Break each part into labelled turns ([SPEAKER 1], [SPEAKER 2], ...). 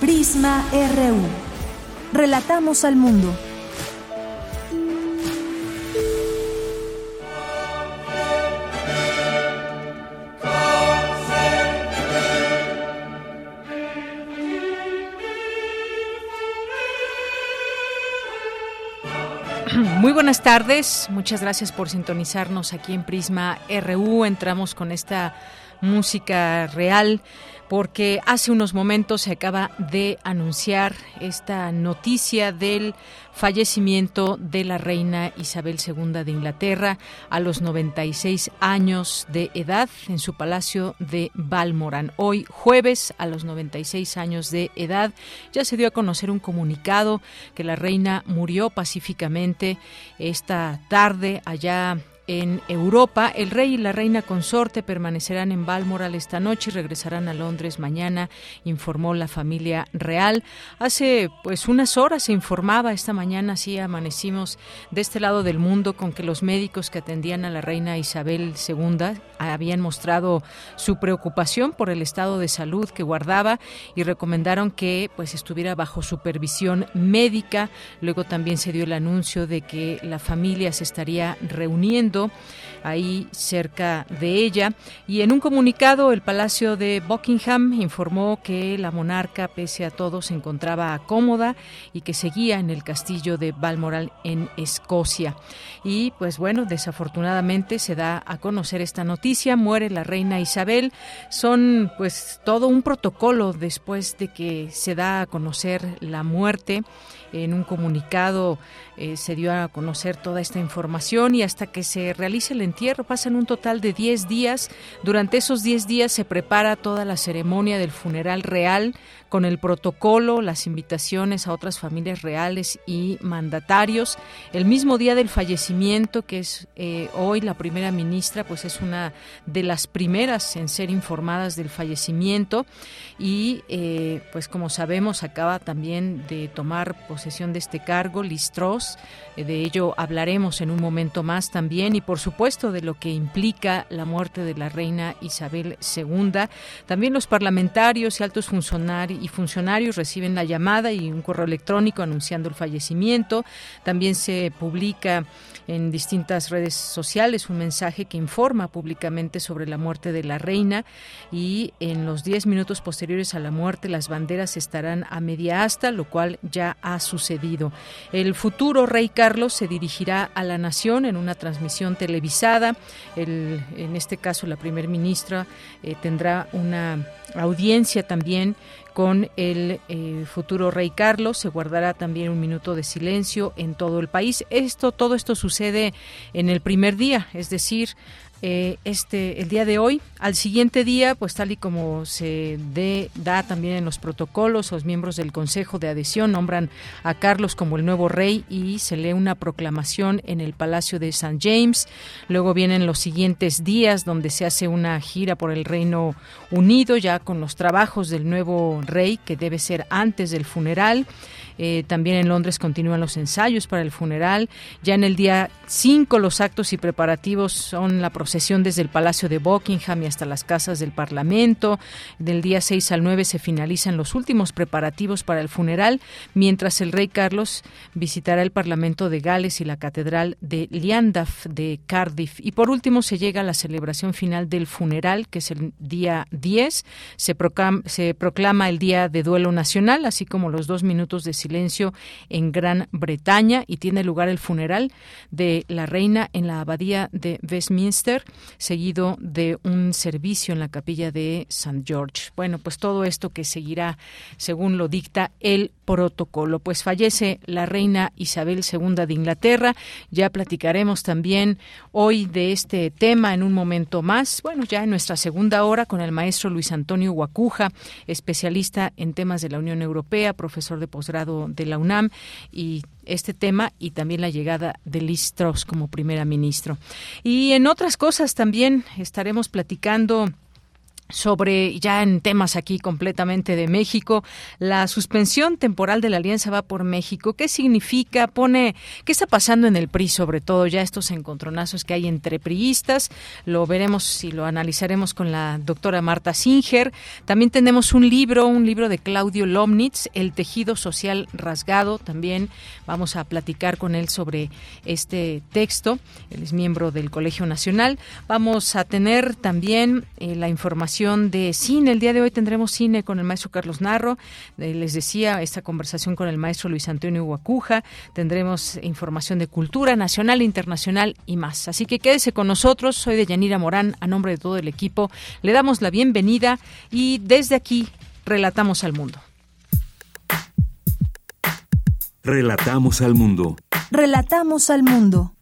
[SPEAKER 1] Prisma RU. Relatamos al mundo.
[SPEAKER 2] Muy buenas tardes, muchas gracias por sintonizarnos aquí en Prisma RU. Entramos con esta música real porque hace unos momentos se acaba de anunciar esta noticia del fallecimiento de la reina Isabel II de Inglaterra a los 96 años de edad en su palacio de Balmoral. Hoy jueves a los 96 años de edad ya se dio a conocer un comunicado que la reina murió pacíficamente esta tarde allá en Europa. El rey y la reina consorte permanecerán en Balmoral esta noche y regresarán a Londres mañana, informó la familia real. Hace pues unas horas se informaba esta mañana, así amanecimos de este lado del mundo con que los médicos que atendían a la reina Isabel II habían mostrado su preocupación por el estado de salud que guardaba y recomendaron que pues estuviera bajo supervisión médica. Luego también se dio el anuncio de que la familia se estaría reuniendo ahí cerca de ella. Y en un comunicado, el Palacio de Buckingham informó que la monarca, pese a todo, se encontraba cómoda y que seguía en el castillo de Balmoral en Escocia. Y pues bueno, desafortunadamente se da a conocer esta noticia, muere la reina Isabel. Son pues todo un protocolo después de que se da a conocer la muerte en un comunicado eh, se dio a conocer toda esta información y hasta que se realice el entierro pasan un total de 10 días. Durante esos 10 días se prepara toda la ceremonia del funeral real con el protocolo, las invitaciones a otras familias reales y mandatarios. El mismo día del fallecimiento, que es eh, hoy la primera ministra, pues es una de las primeras en ser informadas del fallecimiento y eh, pues como sabemos acaba también de tomar posesión de este cargo Listros, eh, de ello hablaremos en un momento más también y por supuesto de lo que implica la muerte de la reina Isabel II. También los parlamentarios y altos y funcionarios reciben la llamada y un correo electrónico anunciando el fallecimiento. También se publica en distintas redes sociales un mensaje que informa públicamente sobre la muerte de la reina y en los 10 minutos posteriores a la muerte las banderas estarán a media asta, lo cual ya ha sucedido. El futuro rey Carlos se dirigirá a la nación en una transmisión televisada. El, en este caso la primer ministra eh, tendrá una audiencia también con el eh, futuro rey Carlos. Se guardará también un minuto de silencio en todo el país. Esto, todo esto sucede en el primer día, es decir, eh, este el día de hoy. Al siguiente día, pues tal y como se da también en los protocolos, los miembros del Consejo de Adhesión nombran a Carlos como el nuevo rey y se lee una proclamación en el Palacio de St. James. Luego vienen los siguientes días donde se hace una gira por el Reino Unido ya con los trabajos del nuevo rey que debe ser antes del funeral. Eh, también en Londres continúan los ensayos para el funeral. Ya en el día 5 los actos y preparativos son la procesión desde el Palacio de Buckingham y hasta las casas del Parlamento. Del día 6 al 9 se finalizan los últimos preparativos para el funeral, mientras el rey Carlos visitará el Parlamento de Gales y la Catedral de Llandaff de Cardiff. Y por último se llega a la celebración final del funeral, que es el día 10. Se proclama, se proclama el Día de Duelo Nacional, así como los dos minutos de silencio silencio en Gran Bretaña y tiene lugar el funeral de la reina en la abadía de Westminster seguido de un servicio en la capilla de St. George. Bueno, pues todo esto que seguirá según lo dicta el protocolo. Pues fallece la reina Isabel II de Inglaterra. Ya platicaremos también hoy de este tema en un momento más. Bueno, ya en nuestra segunda hora con el maestro Luis Antonio Guacuja, especialista en temas de la Unión Europea, profesor de posgrado de la UNAM y este tema y también la llegada de Liz Truss como primera ministro. Y en otras cosas también estaremos platicando sobre ya en temas aquí completamente de México, la suspensión temporal de la Alianza va por México. ¿Qué significa? Pone qué está pasando en el PRI, sobre todo ya estos encontronazos que hay entre priistas. Lo veremos y lo analizaremos con la doctora Marta Singer. También tenemos un libro, un libro de Claudio Lomnitz, El tejido social rasgado. También vamos a platicar con él sobre este texto. Él es miembro del Colegio Nacional. Vamos a tener también eh, la información de cine. El día de hoy tendremos cine con el maestro Carlos Narro. Eh, les decía, esta conversación con el maestro Luis Antonio Guacuja. Tendremos información de cultura nacional, internacional y más. Así que quédese con nosotros. Soy de Yanira Morán. A nombre de todo el equipo, le damos la bienvenida y desde aquí relatamos al mundo.
[SPEAKER 3] Relatamos al mundo.
[SPEAKER 1] Relatamos al mundo.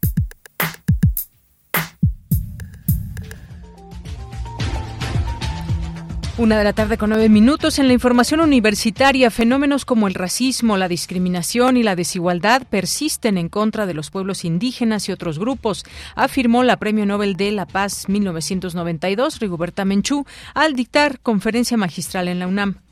[SPEAKER 1] Una de la tarde con nueve minutos. En la información universitaria, fenómenos como el racismo, la discriminación y la desigualdad persisten en contra de los pueblos indígenas y otros grupos, afirmó la Premio Nobel de la Paz 1992, Rigoberta Menchú, al dictar conferencia magistral en la UNAM.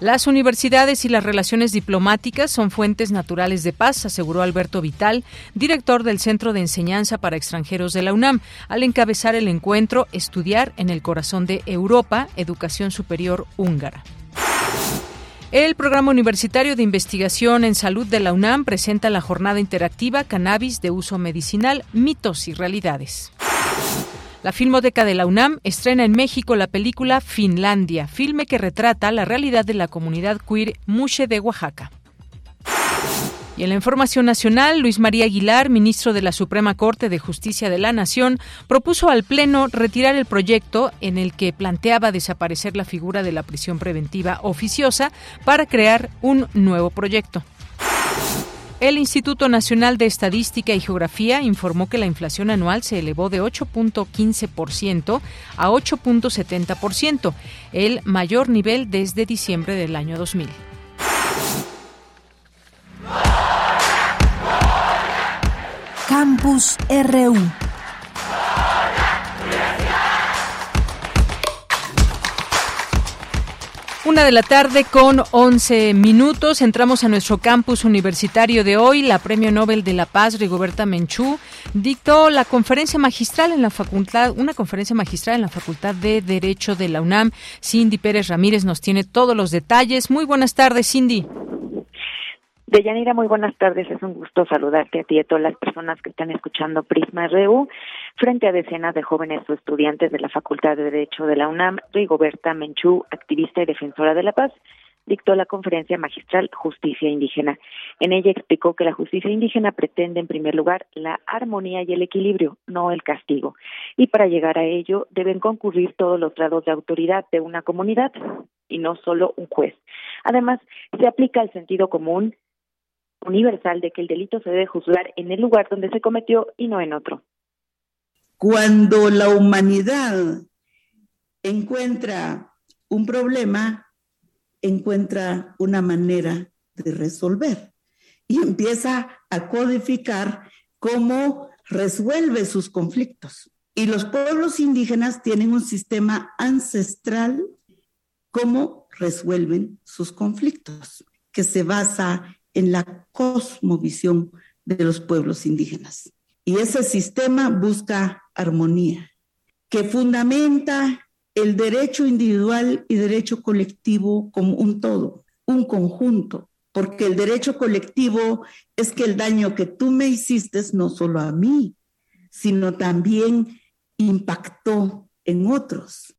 [SPEAKER 1] Las universidades y las relaciones diplomáticas son fuentes naturales de paz, aseguró Alberto Vital, director del Centro de Enseñanza para Extranjeros de la UNAM, al encabezar el encuentro Estudiar en el Corazón de Europa, Educación Superior Húngara. El Programa Universitario de Investigación en Salud de la UNAM presenta la jornada interactiva Cannabis de uso medicinal, mitos y realidades. La Filmoteca de la UNAM estrena en México la película Finlandia, filme que retrata la realidad de la comunidad queer Mushe de Oaxaca. Y en la información nacional, Luis María Aguilar, ministro de la Suprema Corte de Justicia de la Nación, propuso al Pleno retirar el proyecto en el que planteaba desaparecer la figura de la prisión preventiva oficiosa para crear un nuevo proyecto. El Instituto Nacional de Estadística y Geografía informó que la inflación anual se elevó de 8.15% a 8.70%, el mayor nivel desde diciembre del año 2000. Campus RU Una de la tarde con 11 minutos. Entramos a nuestro campus universitario de hoy. La Premio Nobel de la Paz, Rigoberta Menchú, dictó la conferencia magistral en la facultad, una conferencia magistral en la Facultad de Derecho de la UNAM. Cindy Pérez Ramírez nos tiene todos los detalles. Muy buenas tardes, Cindy.
[SPEAKER 4] Deyanira, muy buenas tardes. Es un gusto saludarte a ti y a todas las personas que están escuchando Prisma RU. Frente a decenas de jóvenes o estudiantes de la Facultad de Derecho de la UNAM, Rigoberta Menchú, activista y defensora de la paz, dictó la conferencia magistral Justicia Indígena. En ella explicó que la justicia indígena pretende, en primer lugar, la armonía y el equilibrio, no el castigo. Y para llegar a ello deben concurrir todos los grados de autoridad de una comunidad y no solo un juez. Además, se aplica el sentido común, universal de que el delito se debe juzgar en el lugar donde se cometió y no en otro.
[SPEAKER 5] Cuando la humanidad encuentra un problema, encuentra una manera de resolver y empieza a codificar cómo resuelve sus conflictos. Y los pueblos indígenas tienen un sistema ancestral cómo resuelven sus conflictos, que se basa en la cosmovisión de los pueblos indígenas. Y ese sistema busca armonía, que fundamenta el derecho individual y derecho colectivo como un todo, un conjunto, porque el derecho colectivo es que el daño que tú me hiciste no solo a mí, sino también impactó en otros.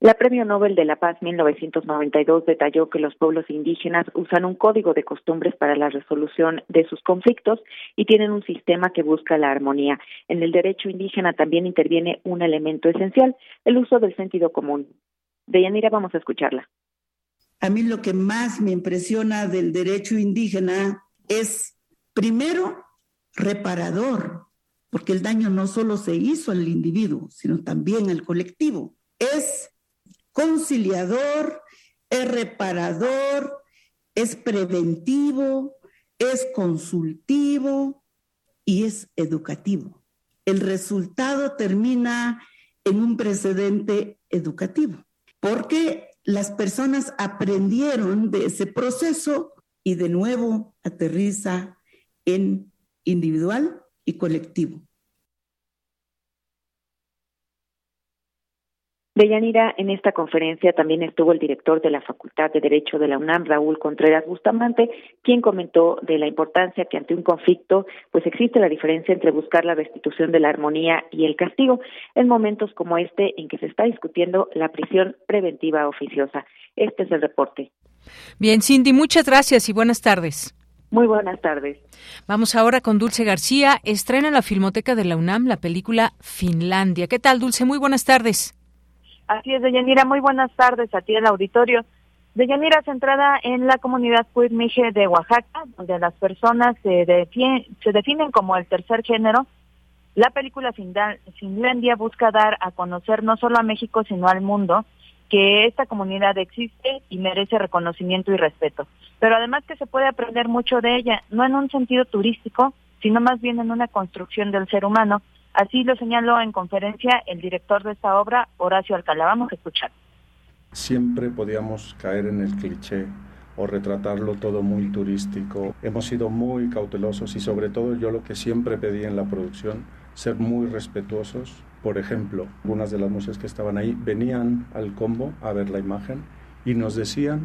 [SPEAKER 4] La Premio Nobel de la Paz 1992 detalló que los pueblos indígenas usan un código de costumbres para la resolución de sus conflictos y tienen un sistema que busca la armonía. En el derecho indígena también interviene un elemento esencial, el uso del sentido común. Deyanira, vamos a escucharla.
[SPEAKER 5] A mí lo que más me impresiona del derecho indígena es, primero, reparador, porque el daño no solo se hizo al individuo, sino también al colectivo. Es conciliador, es reparador, es preventivo, es consultivo y es educativo. El resultado termina en un precedente educativo, porque las personas aprendieron de ese proceso y de nuevo aterriza en individual y colectivo.
[SPEAKER 4] Deyanira, en esta conferencia también estuvo el director de la Facultad de Derecho de la UNAM, Raúl Contreras Bustamante, quien comentó de la importancia que ante un conflicto, pues existe la diferencia entre buscar la restitución de la armonía y el castigo en momentos como este en que se está discutiendo la prisión preventiva oficiosa. Este es el reporte.
[SPEAKER 2] Bien, Cindy, muchas gracias y buenas tardes.
[SPEAKER 4] Muy buenas tardes.
[SPEAKER 2] Vamos ahora con Dulce García. Estrena la Filmoteca de la UNAM la película Finlandia. ¿Qué tal, Dulce? Muy buenas tardes.
[SPEAKER 6] Así es, Deyanira, muy buenas tardes a ti el auditorio. Deyanira, centrada en la comunidad Mije de Oaxaca, donde las personas se, se definen como el tercer género, la película Finlandia busca dar a conocer no solo a México, sino al mundo, que esta comunidad existe y merece reconocimiento y respeto. Pero además que se puede aprender mucho de ella, no en un sentido turístico, sino más bien en una construcción del ser humano, Así lo señaló en conferencia el director de esta obra, Horacio Alcalá. Vamos a escuchar.
[SPEAKER 7] Siempre podíamos caer en el cliché o retratarlo todo muy turístico. Hemos sido muy cautelosos y sobre todo yo lo que siempre pedí en la producción, ser muy respetuosos. Por ejemplo, algunas de las músicas que estaban ahí venían al combo a ver la imagen y nos decían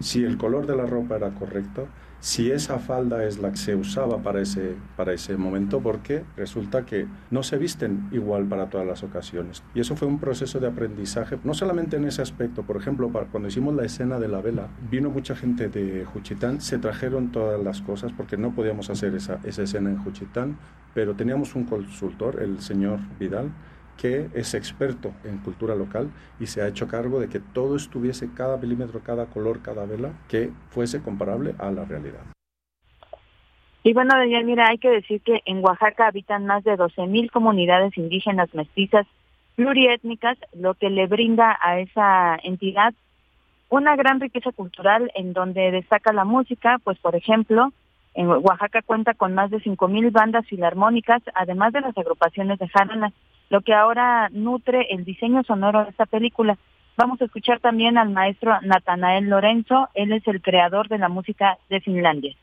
[SPEAKER 7] si el color de la ropa era correcto, si esa falda es la que se usaba para ese, para ese momento, porque resulta que no se visten igual para todas las ocasiones. Y eso fue un proceso de aprendizaje, no solamente en ese aspecto, por ejemplo, cuando hicimos la escena de la vela, vino mucha gente de Juchitán, se trajeron todas las cosas porque no podíamos hacer esa, esa escena en Juchitán, pero teníamos un consultor, el señor Vidal, que es experto en cultura local y se ha hecho cargo de que todo estuviese, cada milímetro, cada color, cada vela, que fuese comparable a la realidad.
[SPEAKER 6] Y bueno, mira, hay que decir que en Oaxaca habitan más de 12.000 comunidades indígenas mestizas pluriétnicas, lo que le brinda a esa entidad una gran riqueza cultural en donde destaca la música, pues por ejemplo, en Oaxaca cuenta con más de 5.000 bandas filarmónicas, además de las agrupaciones de jaranas lo que ahora nutre el diseño sonoro de esta película. Vamos a escuchar también al maestro Natanael Lorenzo, él es el creador de la música de Finlandia.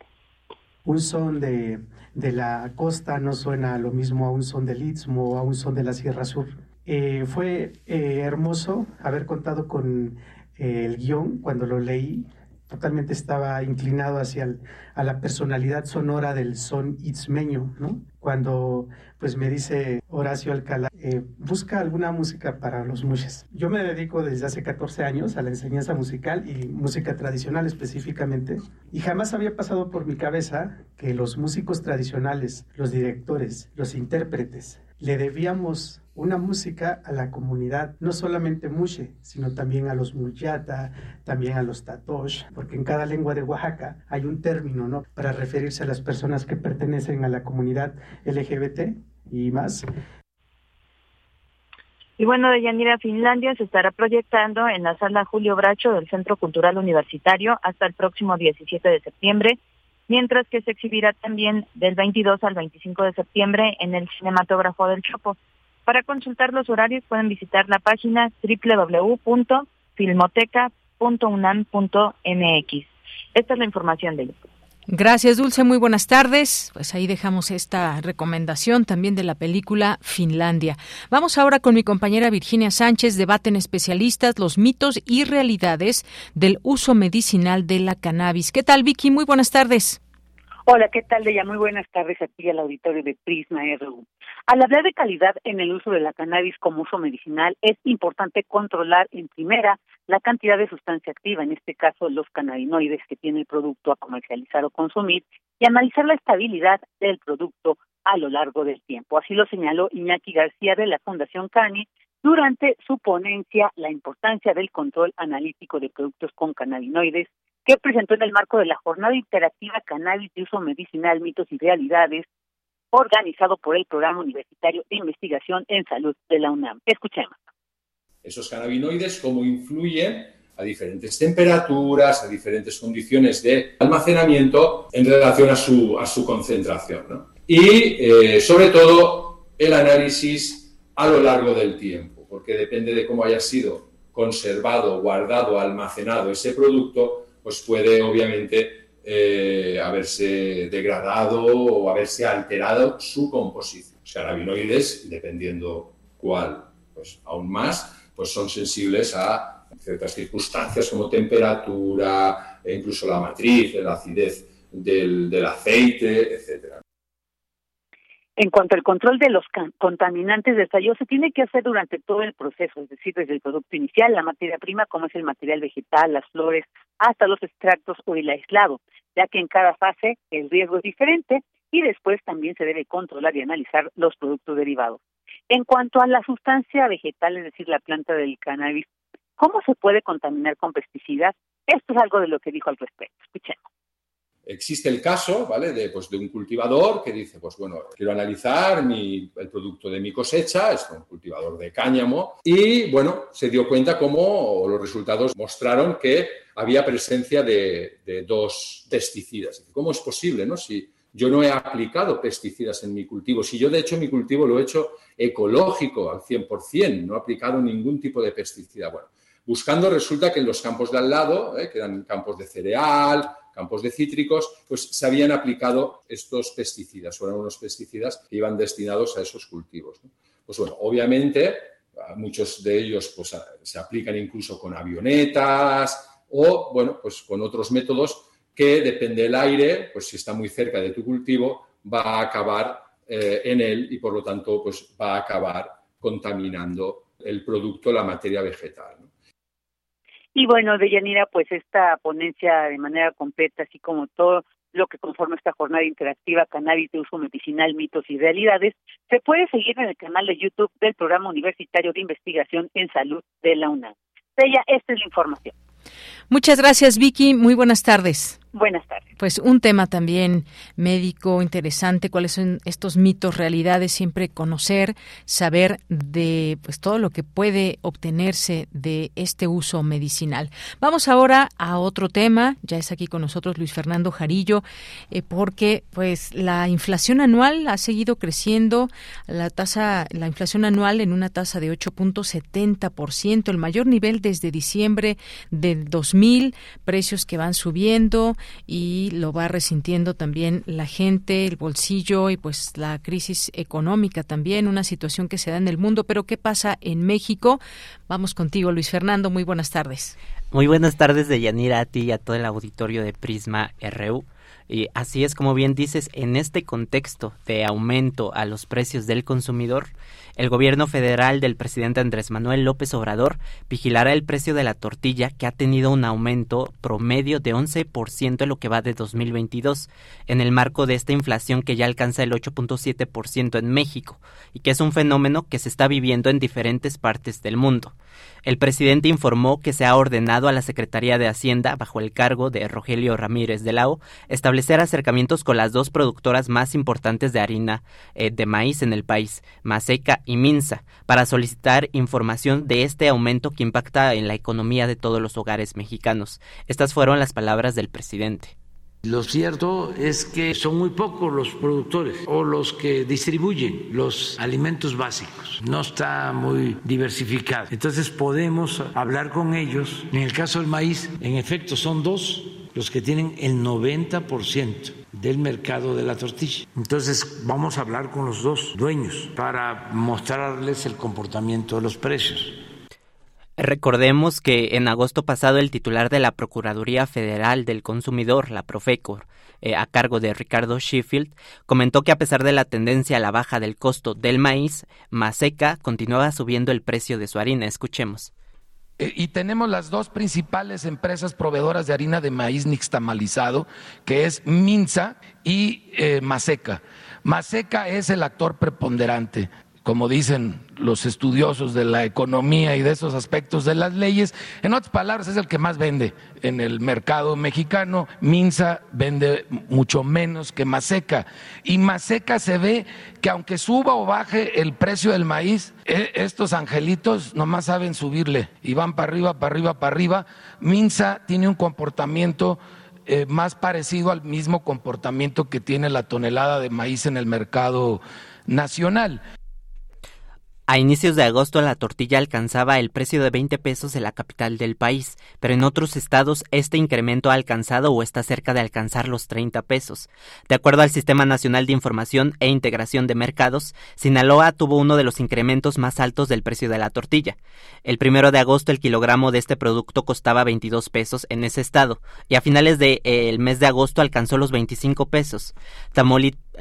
[SPEAKER 8] Un son de, de la costa no suena lo mismo a un son del Istmo o a un son de la Sierra Sur. Eh, fue eh, hermoso haber contado con eh, el guion cuando lo leí. Totalmente estaba inclinado hacia a la personalidad sonora del son itzmeño, ¿no? Cuando pues me dice Horacio Alcalá, eh, busca alguna música para los mushes. Yo me dedico desde hace 14 años a la enseñanza musical y música tradicional específicamente, y jamás había pasado por mi cabeza que los músicos tradicionales, los directores, los intérpretes, le debíamos una música a la comunidad, no solamente mushe, sino también a los muyata, también a los tatosh, porque en cada lengua de Oaxaca hay un término, ¿no? Para referirse a las personas que pertenecen a la comunidad LGBT y más.
[SPEAKER 6] Y bueno, de Yanira, Finlandia se estará proyectando en la sala Julio Bracho del Centro Cultural Universitario hasta el próximo 17 de septiembre, mientras que se exhibirá también del 22 al 25 de septiembre en el Cinematógrafo del Chopo. Para consultar los horarios pueden visitar la página www.filmoteca.unam.mx. Esta es la información de ellos.
[SPEAKER 2] Gracias, Dulce. Muy buenas tardes. Pues ahí dejamos esta recomendación también de la película Finlandia. Vamos ahora con mi compañera Virginia Sánchez. Debaten especialistas los mitos y realidades del uso medicinal de la cannabis. ¿Qué tal, Vicky? Muy buenas tardes.
[SPEAKER 9] Hola, ¿qué tal, Deya? Muy buenas tardes aquí al auditorio de Prisma RU. Al hablar de calidad en el uso de la cannabis como uso medicinal, es importante controlar en primera la cantidad de sustancia activa, en este caso los cannabinoides que tiene el producto a comercializar o consumir, y analizar la estabilidad del producto a lo largo del tiempo. Así lo señaló Iñaki García de la Fundación Cani durante su ponencia La importancia del control analítico de productos con cannabinoides que presentó en el marco de la jornada interactiva Cannabis de Uso Medicinal, Mitos y Realidades, organizado por el Programa Universitario de Investigación en Salud de la UNAM. Escuchemos.
[SPEAKER 10] Esos cannabinoides, cómo influyen a diferentes temperaturas, a diferentes condiciones de almacenamiento en relación a su, a su concentración. Y, eh, sobre todo, el análisis a lo largo del tiempo, porque depende de cómo haya sido conservado, guardado, almacenado ese producto, pues puede obviamente eh, haberse degradado o haberse alterado su composición. Los cannabinoides, dependiendo cuál, pues aún más, pues son sensibles a ciertas circunstancias como temperatura, e incluso la matriz, la acidez del, del aceite, etcétera.
[SPEAKER 9] En cuanto al control de los contaminantes de estallido, se tiene que hacer durante todo el proceso, es decir, desde el producto inicial, la materia prima, como es el material vegetal, las flores, hasta los extractos o el aislado, ya que en cada fase el riesgo es diferente y después también se debe controlar y analizar los productos derivados. En cuanto a la sustancia vegetal, es decir, la planta del cannabis, ¿cómo se puede contaminar con pesticidas? Esto es algo de lo que dijo al respecto. Escuchemos.
[SPEAKER 10] Existe el caso, ¿vale? De, pues, de un cultivador que dice, pues bueno, quiero analizar el producto de mi cosecha, es un cultivador de cáñamo, y bueno, se dio cuenta cómo los resultados mostraron que había presencia de, de dos pesticidas. ¿Cómo es posible, no? Si yo no he aplicado pesticidas en mi cultivo, si yo de hecho mi cultivo lo he hecho ecológico al 100%, no he aplicado ningún tipo de pesticida. Bueno, buscando resulta que en los campos de al lado, ¿eh? que eran campos de cereal, campos de cítricos, pues se habían aplicado estos pesticidas, eran unos pesticidas que iban destinados a esos cultivos. Pues bueno, obviamente muchos de ellos pues, se aplican incluso con avionetas o, bueno, pues con otros métodos que depende del aire, pues si está muy cerca de tu cultivo, va a acabar eh, en él y por lo tanto pues va a acabar contaminando el producto, la materia vegetal.
[SPEAKER 9] Y bueno, Deyanira, pues esta ponencia de manera completa, así como todo lo que conforma esta jornada interactiva Cannabis de Uso Medicinal, Mitos y Realidades, se puede seguir en el canal de YouTube del Programa Universitario de Investigación en Salud de la UNAM. Bella, esta es la información.
[SPEAKER 2] Muchas gracias, Vicky. Muy buenas tardes.
[SPEAKER 9] Buenas tardes.
[SPEAKER 2] Pues un tema también médico interesante, cuáles son estos mitos, realidades, siempre conocer, saber de pues todo lo que puede obtenerse de este uso medicinal. Vamos ahora a otro tema, ya es aquí con nosotros Luis Fernando Jarillo, eh, porque pues la inflación anual ha seguido creciendo, la tasa la inflación anual en una tasa de 8.70%, el mayor nivel desde diciembre del 2000, precios que van subiendo y lo va resintiendo también la gente, el bolsillo y pues la crisis económica también, una situación que se da en el mundo. Pero ¿qué pasa en México? Vamos contigo, Luis Fernando. Muy buenas tardes.
[SPEAKER 11] Muy buenas tardes, de Yanira, a ti y a todo el auditorio de Prisma RU. Y así es como bien dices, en este contexto de aumento a los precios del consumidor, el gobierno federal del presidente Andrés Manuel López Obrador vigilará el precio de la tortilla que ha tenido un aumento promedio de 11% en lo que va de 2022, en el marco de esta inflación que ya alcanza el 8.7% en México y que es un fenómeno que se está viviendo en diferentes partes del mundo. El presidente informó que se ha ordenado a la Secretaría de Hacienda, bajo el cargo de Rogelio Ramírez de Lao, establecer acercamientos con las dos productoras más importantes de harina eh, de maíz en el país, Maseca y Minsa, para solicitar información de este aumento que impacta en la economía de todos los hogares mexicanos. Estas fueron las palabras del presidente.
[SPEAKER 12] Lo cierto es que son muy pocos los productores o los que distribuyen los alimentos básicos. No está muy diversificado. Entonces podemos hablar con ellos. En el caso del maíz, en efecto, son dos los que tienen el 90% del mercado de la tortilla. Entonces vamos a hablar con los dos dueños para mostrarles el comportamiento de los precios.
[SPEAKER 11] Recordemos que en agosto pasado el titular de la Procuraduría Federal del Consumidor, la Profecor, eh, a cargo de Ricardo Sheffield, comentó que a pesar de la tendencia a la baja del costo del maíz, Maseca continuaba subiendo el precio de su harina. Escuchemos.
[SPEAKER 13] Eh, y tenemos las dos principales empresas proveedoras de harina de maíz nixtamalizado, que es Minza y eh, Maseca. Maseca es el actor preponderante como dicen los estudiosos de la economía y de esos aspectos de las leyes, en otras palabras es el que más vende en el mercado mexicano. Minza vende mucho menos que Maseca. Y Maseca se ve que aunque suba o baje el precio del maíz, e, estos angelitos nomás saben subirle y van para arriba, para arriba, para arriba. Minza tiene un comportamiento eh, más parecido al mismo comportamiento que tiene la tonelada de maíz en el mercado nacional.
[SPEAKER 11] A inicios de agosto la tortilla alcanzaba el precio de 20 pesos en la capital del país, pero en otros estados este incremento ha alcanzado o está cerca de alcanzar los 30 pesos. De acuerdo al Sistema Nacional de Información e Integración de Mercados, Sinaloa tuvo uno de los incrementos más altos del precio de la tortilla. El primero de agosto el kilogramo de este producto costaba 22 pesos en ese estado y a finales del de, mes de agosto alcanzó los 25 pesos. Tamaulipas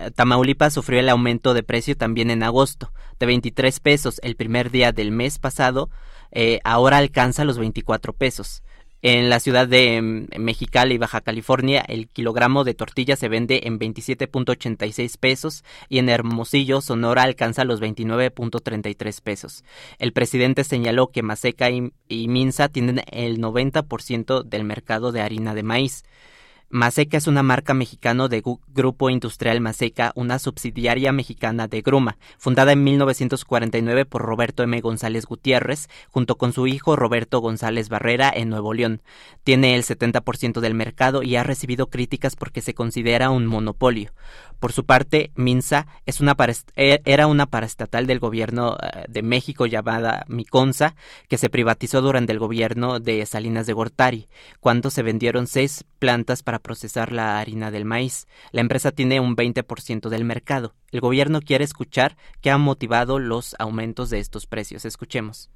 [SPEAKER 11] sufrió el aumento de precio también en agosto, de 23 pesos el primer día del mes pasado, eh, ahora alcanza los 24 pesos. En la ciudad de mm, Mexicali, Baja California, el kilogramo de tortilla se vende en 27.86 pesos y en Hermosillo, Sonora, alcanza los 29.33 pesos. El presidente señaló que Maseca y, y Minza tienen el 90% del mercado de harina de maíz. Maseca es una marca mexicana de Grupo Industrial Maseca, una subsidiaria mexicana de Gruma, fundada en 1949 por Roberto M. González Gutiérrez, junto con su hijo Roberto González Barrera en Nuevo León. Tiene el 70% del mercado y ha recibido críticas porque se considera un monopolio. Por su parte, Minsa es una e, era una paraestatal del gobierno eh, de México llamada Miconza, que se privatizó durante el gobierno de Salinas de Gortari, cuando se vendieron seis plantas para procesar la harina del maíz. La empresa tiene un 20% del mercado. El gobierno quiere escuchar qué ha motivado los aumentos de estos precios. Escuchemos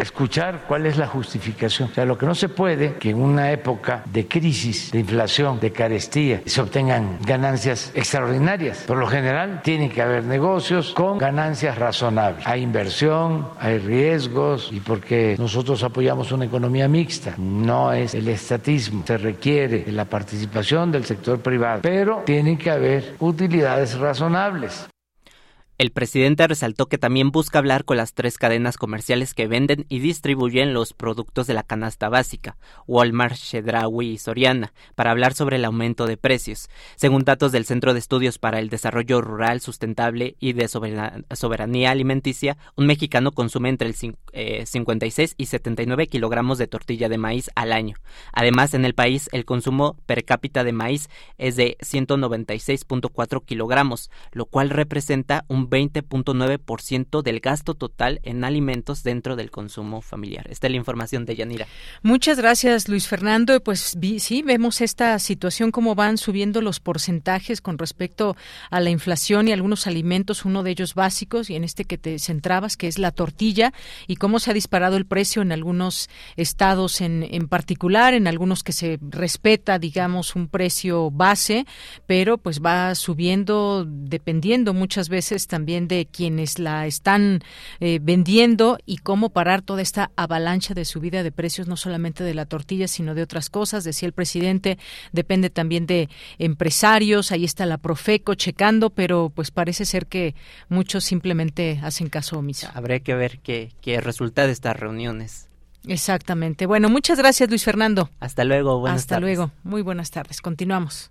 [SPEAKER 12] escuchar cuál es la justificación. O sea, lo que no se puede, que en una época de crisis, de inflación, de carestía, se obtengan ganancias extraordinarias. Por lo general, tiene que haber negocios con ganancias razonables. Hay inversión, hay riesgos y porque nosotros apoyamos una economía mixta, no es el estatismo. Se requiere la participación del sector privado, pero tienen que haber utilidades razonables.
[SPEAKER 11] El presidente resaltó que también busca hablar con las tres cadenas comerciales que venden y distribuyen los productos de la canasta básica, Walmart, Chedraui y Soriana, para hablar sobre el aumento de precios. Según datos del Centro de Estudios para el Desarrollo Rural Sustentable y de Soberanía Alimenticia, un mexicano consume entre el 56 eh, y 79 kilogramos de tortilla de maíz al año. Además, en el país el consumo per cápita de maíz es de 196.4 kilogramos, lo cual representa un 20.9% del gasto total en alimentos dentro del consumo familiar. Esta es la información de Yanira.
[SPEAKER 2] Muchas gracias, Luis Fernando. Pues sí, vemos esta situación, cómo van subiendo los porcentajes con respecto a la inflación y algunos alimentos, uno de ellos básicos, y en este que te centrabas, que es la tortilla, y cómo se ha disparado el precio en algunos estados en, en particular, en algunos que se respeta, digamos, un precio base, pero pues va subiendo dependiendo muchas veces también también de quienes la están eh, vendiendo y cómo parar toda esta avalancha de subida de precios, no solamente de la tortilla, sino de otras cosas. Decía el presidente, depende también de empresarios, ahí está la Profeco checando, pero pues parece ser que muchos simplemente hacen caso omiso.
[SPEAKER 11] Habría que ver qué, qué resulta de estas reuniones.
[SPEAKER 2] Exactamente. Bueno, muchas gracias Luis Fernando.
[SPEAKER 11] Hasta luego. Buenas
[SPEAKER 2] Hasta luego. Muy buenas tardes. Continuamos.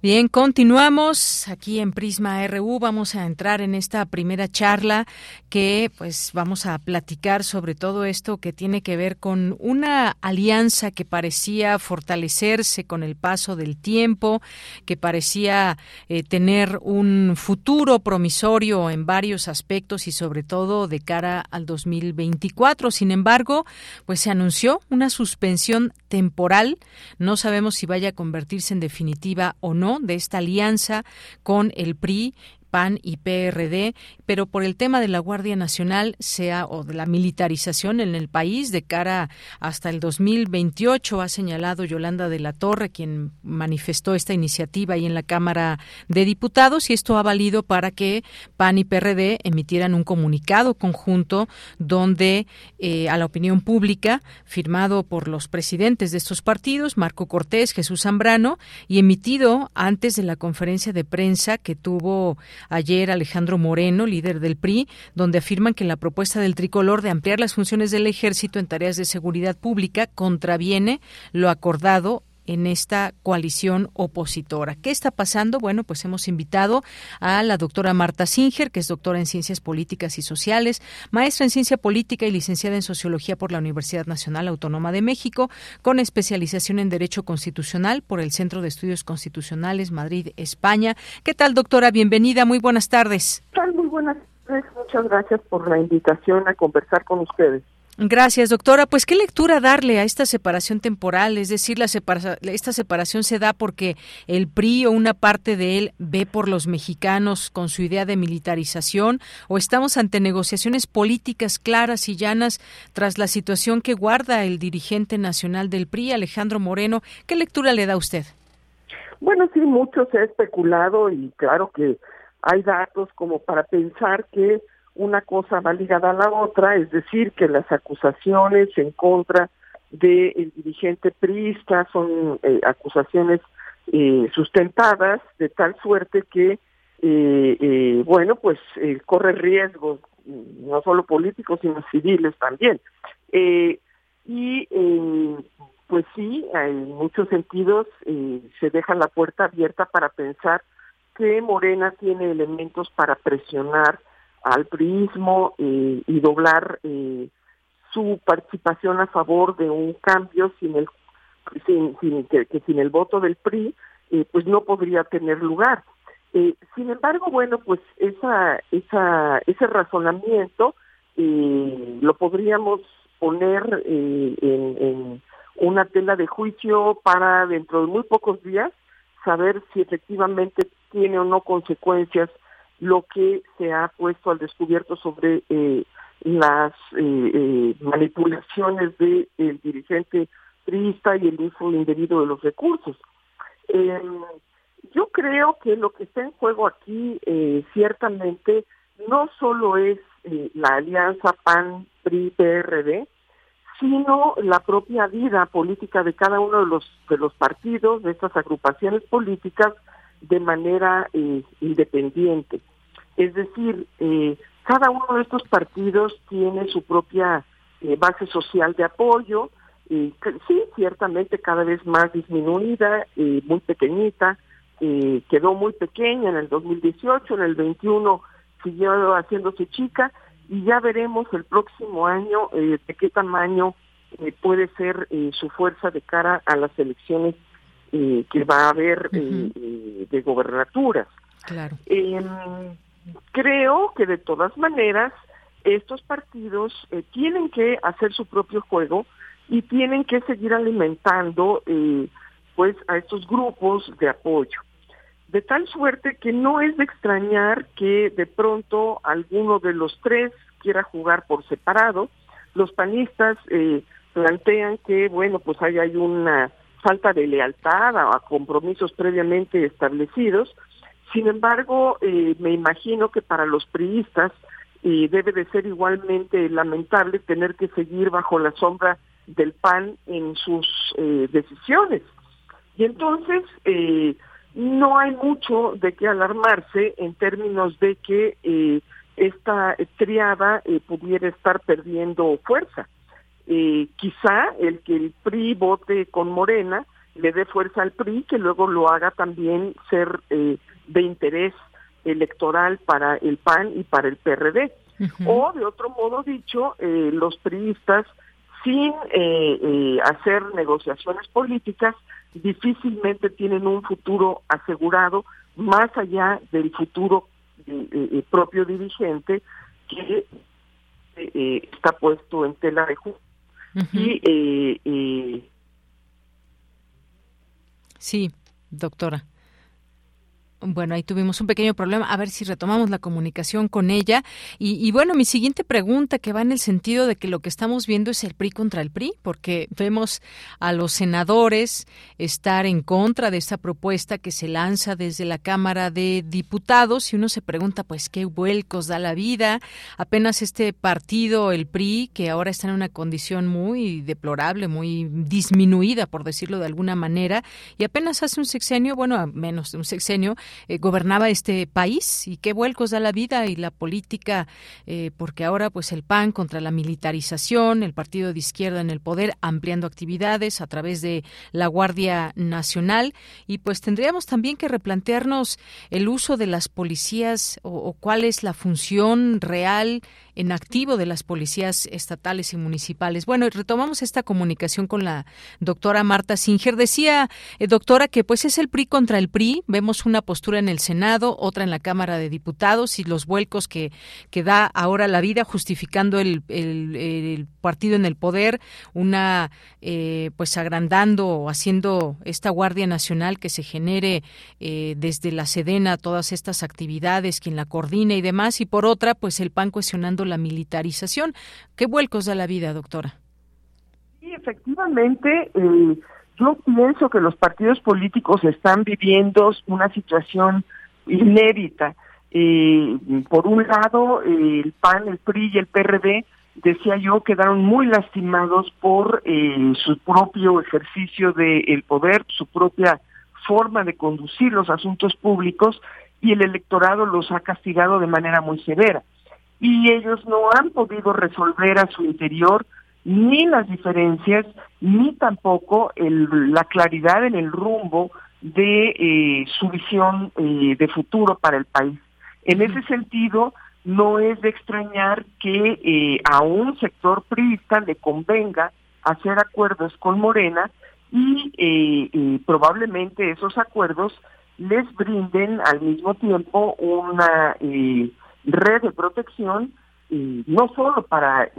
[SPEAKER 2] Bien, continuamos aquí en Prisma RU. Vamos a entrar en esta primera charla que pues vamos a platicar sobre todo esto que tiene que ver con una alianza que parecía fortalecerse con el paso del tiempo, que parecía eh, tener un futuro promisorio en varios aspectos y sobre todo de cara al 2024. Sin embargo, pues se anunció una suspensión temporal. No sabemos si vaya a convertirse en definitiva o no de esta alianza con el PRI PAN y PRD, pero por el tema de la Guardia Nacional sea o de la militarización en el país de cara hasta el 2028 ha señalado Yolanda de la Torre quien manifestó esta iniciativa ahí en la Cámara de Diputados y esto ha valido para que PAN y PRD emitieran un comunicado conjunto donde eh, a la opinión pública firmado por los presidentes de estos partidos Marco Cortés, Jesús Zambrano y emitido antes de la conferencia de prensa que tuvo ayer Alejandro Moreno, líder del PRI, donde afirman que la propuesta del tricolor de ampliar las funciones del ejército en tareas de seguridad pública contraviene lo acordado en esta coalición opositora. ¿Qué está pasando? Bueno, pues hemos invitado a la doctora Marta Singer, que es doctora en Ciencias Políticas y Sociales, maestra en Ciencia Política y licenciada en Sociología por la Universidad Nacional Autónoma de México, con especialización en Derecho Constitucional por el Centro de Estudios Constitucionales Madrid, España. ¿Qué tal, doctora? Bienvenida. Muy buenas tardes.
[SPEAKER 14] Muy buenas tardes. Muchas gracias por la invitación a conversar con ustedes.
[SPEAKER 2] Gracias, doctora. Pues, ¿qué lectura darle a esta separación temporal? Es decir, la esta separación se da porque el PRI o una parte de él ve por los mexicanos con su idea de militarización o estamos ante negociaciones políticas claras y llanas tras la situación que guarda el dirigente nacional del PRI, Alejandro Moreno. ¿Qué lectura le da usted?
[SPEAKER 14] Bueno, sí, mucho se ha especulado y claro que hay datos como para pensar que una cosa va ligada a la otra, es decir, que las acusaciones en contra del dirigente priista son eh, acusaciones eh, sustentadas de tal suerte que, eh, bueno, pues corre riesgos, no solo políticos, sino civiles también. y pues sí, en muchos sentidos se deja la puerta abierta para pensar que Morena tiene elementos para presionar al priismo eh, y doblar eh, su participación a favor de un cambio sin el sin, sin que, sin el voto del PRI eh, pues no podría tener lugar. Sin embargo bueno pues esa esa ese razonamiento lo podríamos poner en, en una tela de juicio para dentro de muy pocos días saber si efectivamente tiene o no consecuencias lo que se ha puesto al descubierto sobre eh, las eh, eh, manipulaciones del dirigente priista y el uso indebido de los recursos. Yo creo que lo que está en juego aquí ciertamente no solo es la alianza PAN-PRI-PRD, sino la propia vida política de cada uno de los de los partidos, de estas agrupaciones políticas, de manera eh, independiente. Es decir, eh, cada uno de estos partidos tiene su propia eh, base social de apoyo, sí, ciertamente cada vez más disminuida, muy pequeñita, quedó muy pequeña en el 2018, en el 21 siguió haciéndose chica y ya veremos el próximo año de qué tamaño puede ser su fuerza de cara a las elecciones eh, que va a haber eh, eh, de gobernaturas.
[SPEAKER 2] Claro.
[SPEAKER 14] Em, creo que de todas maneras estos partidos tienen que hacer su propio juego y tienen que seguir alimentando pues a estos grupos de apoyo. De tal suerte que no es de extrañar que de pronto alguno de los tres quiera jugar por separado. Los panistas plantean que, bueno, pues ahí hay una falta de lealtad a, compromisos previamente establecidos. Sin embargo, eh, me imagino que para los priistas eh, debe de ser igualmente lamentable tener que seguir bajo la sombra del PAN en sus eh, decisiones. Y entonces, no hay mucho de qué alarmarse en términos de que esta triada pudiera estar perdiendo fuerza. Eh, quizá el que el PRI vote con Morena le dé fuerza al PRI, que luego lo haga también ser eh, de interés electoral para el PAN y para el PRD. O, de otro modo dicho, eh, los priistas, sin eh, hacer negociaciones políticas, difícilmente tienen un futuro asegurado más allá del futuro propio dirigente que está puesto en tela de juicio. Y
[SPEAKER 2] Sí, doctora. Bueno, ahí tuvimos un pequeño problema. A ver si retomamos la comunicación con ella. Y, bueno, mi siguiente pregunta que va en el sentido de que lo que estamos viendo es el PRI contra el PRI, porque vemos a los senadores estar en contra de esta propuesta que se lanza desde la Cámara de Diputados y uno se pregunta, pues, ¿qué vuelcos da la vida? Apenas este partido, el PRI, que ahora está en una condición muy deplorable, muy disminuida, por decirlo de alguna manera, y apenas hace un sexenio, bueno, menos de un sexenio, eh, gobernaba este país y qué vuelcos da la vida y la política, eh, porque ahora pues el PAN contra la militarización, el partido de izquierda en el poder ampliando actividades a través de la Guardia Nacional. Y pues tendríamos también que replantearnos el uso de las policías o cuál es la función real en activo de las policías estatales y municipales. Bueno, retomamos esta comunicación con la doctora Marta Singer. Decía, eh, doctora, que pues es el PRI contra el PRI. Vemos una postura en el Senado, otra en la Cámara de Diputados y los vuelcos que, que da ahora la vida justificando el, el, partido en el poder, una eh, pues agrandando o haciendo esta Guardia Nacional que se genere eh, desde la Sedena todas estas actividades, quien la coordina y demás, y por otra, pues el PAN cuestionando la militarización. ¿Qué vuelcos da la vida, doctora?
[SPEAKER 14] Sí, efectivamente, eh, yo pienso que los partidos políticos están viviendo una situación inédita. Eh, por un lado, eh, el PAN, el PRI y el PRD, decía yo, quedaron muy lastimados por su propio ejercicio del poder, su propia forma de conducir los asuntos públicos y el electorado los ha castigado de manera muy severa y ellos no han podido resolver a su interior ni las diferencias ni tampoco el, la claridad en el rumbo de eh, su visión eh, de futuro para el país. En ese sentido, no es de extrañar que eh, a un sector priista le convenga hacer acuerdos con Morena y probablemente esos acuerdos les brinden al mismo tiempo una red de protección, no solo para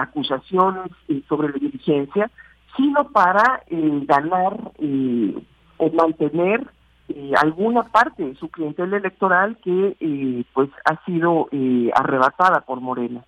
[SPEAKER 14] acusaciones sobre la dirigencia, sino para ganar o mantener alguna parte de su clientela electoral que pues ha sido arrebatada por Morena.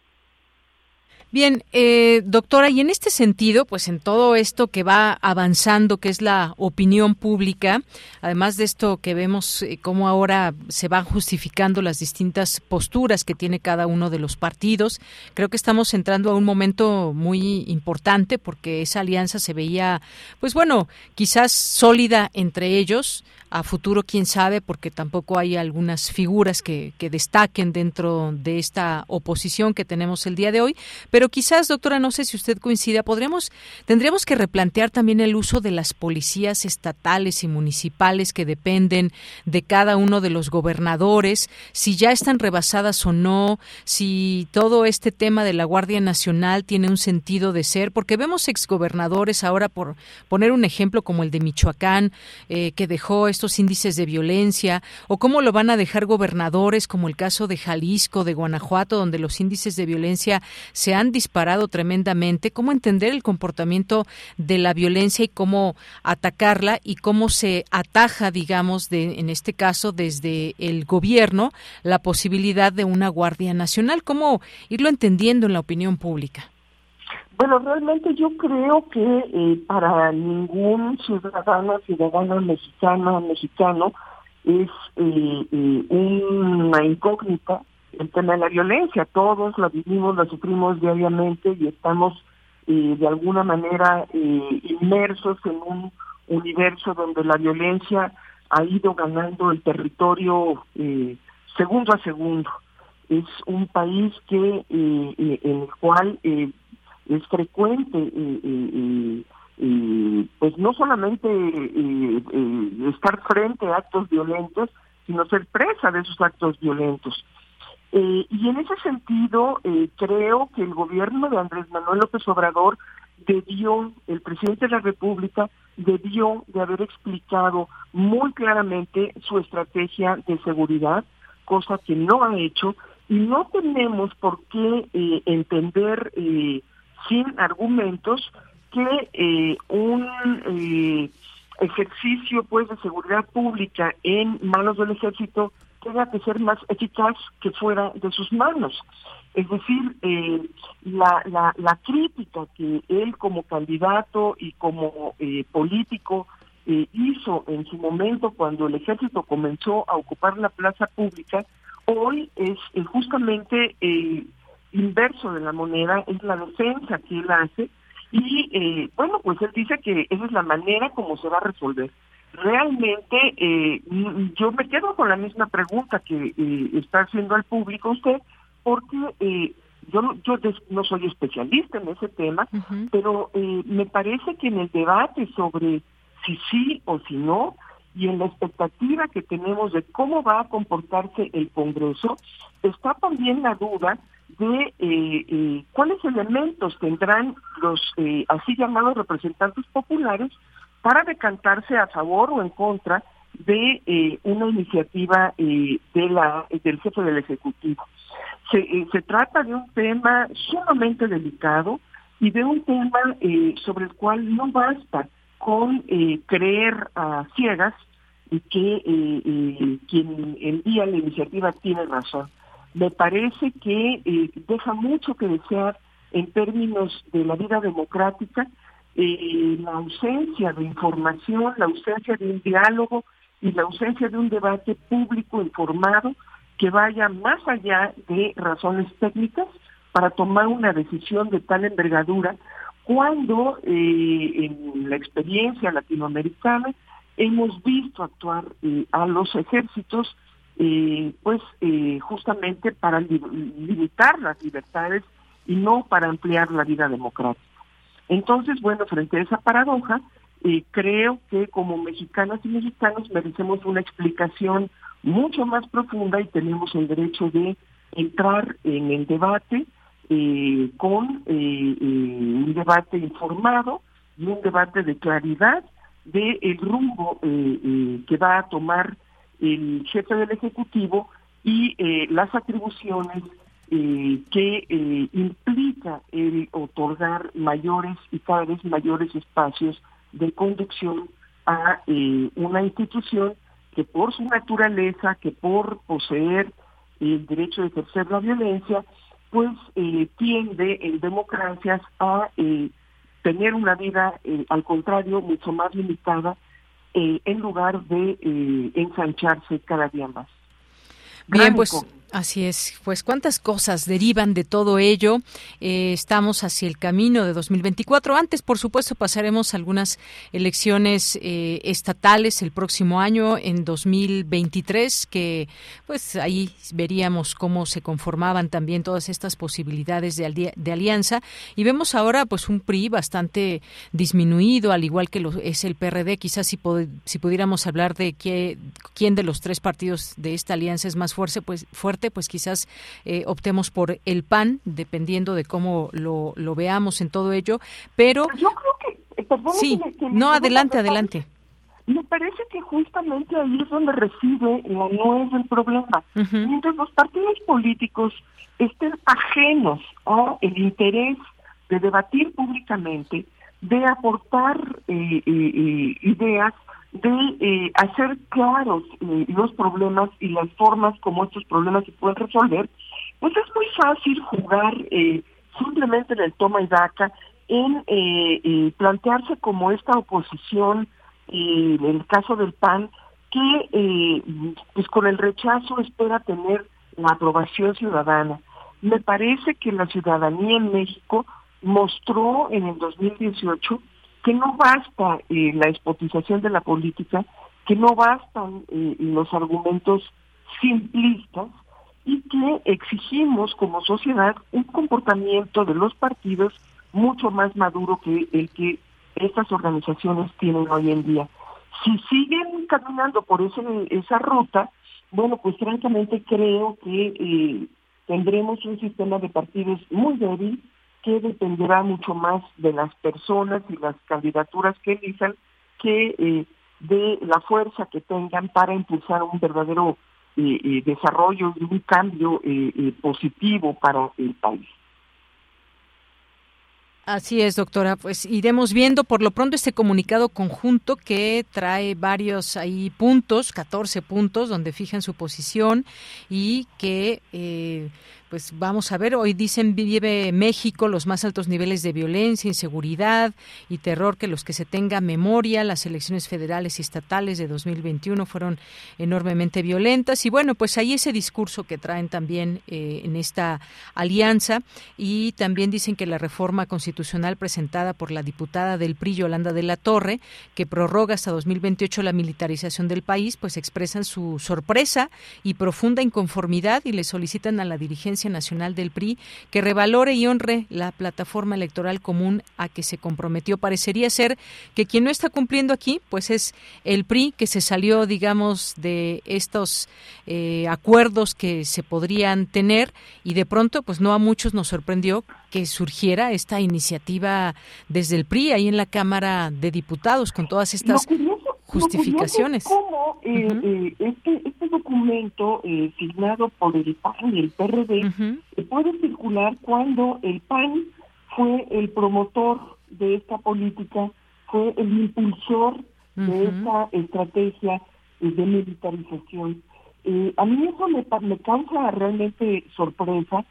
[SPEAKER 2] Bien, eh, doctora, y en este sentido, pues en todo esto que va avanzando, que es la opinión pública, además de esto que vemos eh, cómo ahora se van justificando las distintas posturas que tiene cada uno de los partidos, creo que estamos entrando a un momento muy importante porque esa alianza se veía, pues bueno, quizás sólida entre ellos, a futuro quién sabe, porque tampoco hay algunas figuras que, que destaquen dentro de esta oposición que tenemos el día de hoy, pero quizás, doctora, no sé si usted coincida, podríamos, tendríamos que replantear también el uso de las policías estatales y municipales que dependen de cada uno de los gobernadores, si ya están rebasadas o no, si todo este tema de la Guardia Nacional tiene un sentido de ser, porque vemos exgobernadores ahora, por poner un ejemplo como el de Michoacán, eh, que dejó estos índices de violencia, o cómo lo van a dejar gobernadores como el caso de Jalisco, de Guanajuato, donde los índices de violencia se han disparado tremendamente, cómo entender el comportamiento de la violencia y cómo atacarla y cómo se ataja, digamos, de, en este caso desde el gobierno, la posibilidad de una Guardia Nacional, cómo irlo entendiendo en la opinión pública.
[SPEAKER 14] Bueno, realmente yo creo que eh, para ningún ciudadano, ciudadano mexicano, mexicano, es eh, eh, una incógnita el tema de la violencia. Todos la vivimos, la sufrimos diariamente y estamos eh, de alguna manera eh, inmersos en un universo donde la violencia ha ido ganando el territorio segundo a segundo. Es un país que en el cual es frecuente pues no solamente estar frente a actos violentos, sino ser presa de esos actos violentos. y en ese sentido, creo que el gobierno de Andrés Manuel López Obrador debió, el presidente de la República debió de haber explicado muy claramente su estrategia de seguridad, cosa que no ha hecho, y no tenemos por qué eh, entender eh, sin argumentos que eh, un ejercicio pues de seguridad pública en manos del ejército tenga que ser más eficaz que fuera de sus manos. Es decir, eh, la, la, la, crítica que él como candidato y como eh, político eh, hizo en su momento cuando el ejército comenzó a ocupar la plaza pública, hoy es justamente inverso de la moneda, es la defensa que él hace y bueno, pues él dice que esa es la manera como se va a resolver. Realmente yo me quedo con la misma pregunta que está haciendo al público usted, porque eh, yo, yo no soy especialista en ese tema, pero eh, me parece que en el debate sobre si sí o si no, y en la expectativa que tenemos de cómo va a comportarse el Congreso, está también la duda de eh, eh cuáles elementos tendrán los así llamados representantes populares para decantarse a favor o en contra de una iniciativa de la del jefe del Ejecutivo. Eh, se, trata de un tema sumamente delicado y de un tema eh, sobre el cual no basta con eh, creer a ciegas que quien envía la iniciativa tiene razón. Me parece que deja mucho que desear en términos de la vida democrática, la ausencia de información, la ausencia de un diálogo y la ausencia de un debate público informado que vaya más allá de razones técnicas para tomar una decisión de tal envergadura cuando eh, en la experiencia latinoamericana hemos visto actuar eh, a los ejércitos eh, pues justamente para limitar las libertades y no para ampliar la vida democrática. Entonces, bueno, frente a esa paradoja, creo que como mexicanas y mexicanos merecemos una explicación mucho más profunda y tenemos el derecho de entrar en el debate eh, con eh, eh, un debate informado y un debate de claridad del el rumbo que va a tomar el jefe del Ejecutivo y las atribuciones que implica el otorgar mayores y cada vez mayores espacios de conducción a una institución que por su naturaleza, que por poseer el derecho de ejercer la violencia, pues eh, tiende en democracias a eh, tener una vida, eh, al contrario, mucho más limitada, en lugar de ensancharse cada día más.
[SPEAKER 2] Bien, pues Así es, pues cuántas cosas derivan de todo ello. Eh, estamos hacia el camino de 2024. Antes, por supuesto, pasaremos algunas elecciones eh, estatales el próximo año, en 2023, que pues ahí veríamos cómo se conformaban también todas estas posibilidades de, alianza. Y vemos ahora pues un PRI bastante disminuido, al igual que lo, es el PRD. Quizás si, si pudiéramos hablar de qué, quién de los tres partidos de esta alianza es más fuerte, pues fuerte pues quizás eh, optemos por el PAN, dependiendo de cómo lo, lo veamos en todo ello. Pero
[SPEAKER 14] yo creo que, eh,
[SPEAKER 2] sí, no adelante, adelante.
[SPEAKER 14] Me parece que justamente ahí es donde reside la nuez del problema. Mientras los partidos políticos estén ajenos a el interés de debatir públicamente, de aportar eh, ideas de eh, hacer claros eh, los problemas y las formas como estos problemas se pueden resolver, pues es muy fácil jugar eh, simplemente en el toma y daca, en plantearse como esta oposición, en el caso del PAN, que pues con el rechazo espera tener la aprobación ciudadana. Me parece que la ciudadanía en México mostró en el 2018 que no basta eh, la expotización de la política, que no bastan eh, los argumentos simplistas y que exigimos como sociedad un comportamiento de los partidos mucho más maduro que el que estas organizaciones tienen hoy en día. Si siguen caminando por esa ruta, bueno, pues francamente creo que eh, tendremos un sistema de partidos muy débil que dependerá mucho más de las personas y las candidaturas que elijan que eh, de la fuerza que tengan para impulsar un verdadero eh, eh, desarrollo y un cambio positivo para el país.
[SPEAKER 2] Así es, doctora. Pues iremos viendo por lo pronto este comunicado conjunto que trae varios ahí puntos, 14 puntos, donde fijan su posición y que eh, pues vamos a ver, hoy dicen vive México los más altos niveles de violencia, inseguridad y terror que los que se tenga memoria. Las elecciones federales y estatales de 2021 fueron enormemente violentas y bueno, pues ahí ese discurso que traen también eh, en esta alianza y también dicen que la reforma constitucional presentada por la diputada del PRI Yolanda de la Torre, que prorroga hasta 2028 la militarización del país, pues expresan su sorpresa y profunda inconformidad y le solicitan a la dirigencia Nacional del PRI que revalore y honre la plataforma electoral común a que se comprometió. Parecería ser que quien no está cumpliendo aquí, pues es el PRI que se salió, digamos, de estos eh, acuerdos que se podrían tener y de pronto, pues no a muchos nos sorprendió que surgiera esta iniciativa desde el PRI ahí en la Cámara de Diputados con todas estas justificaciones.
[SPEAKER 14] ¿Cómo eh, eh, este, este documento eh, firmado por el PAN y el PRD puede circular cuando el PAN fue el promotor de esta política, fue el impulsor de esta estrategia de militarización? a mí eso me, me causa realmente sorpresa.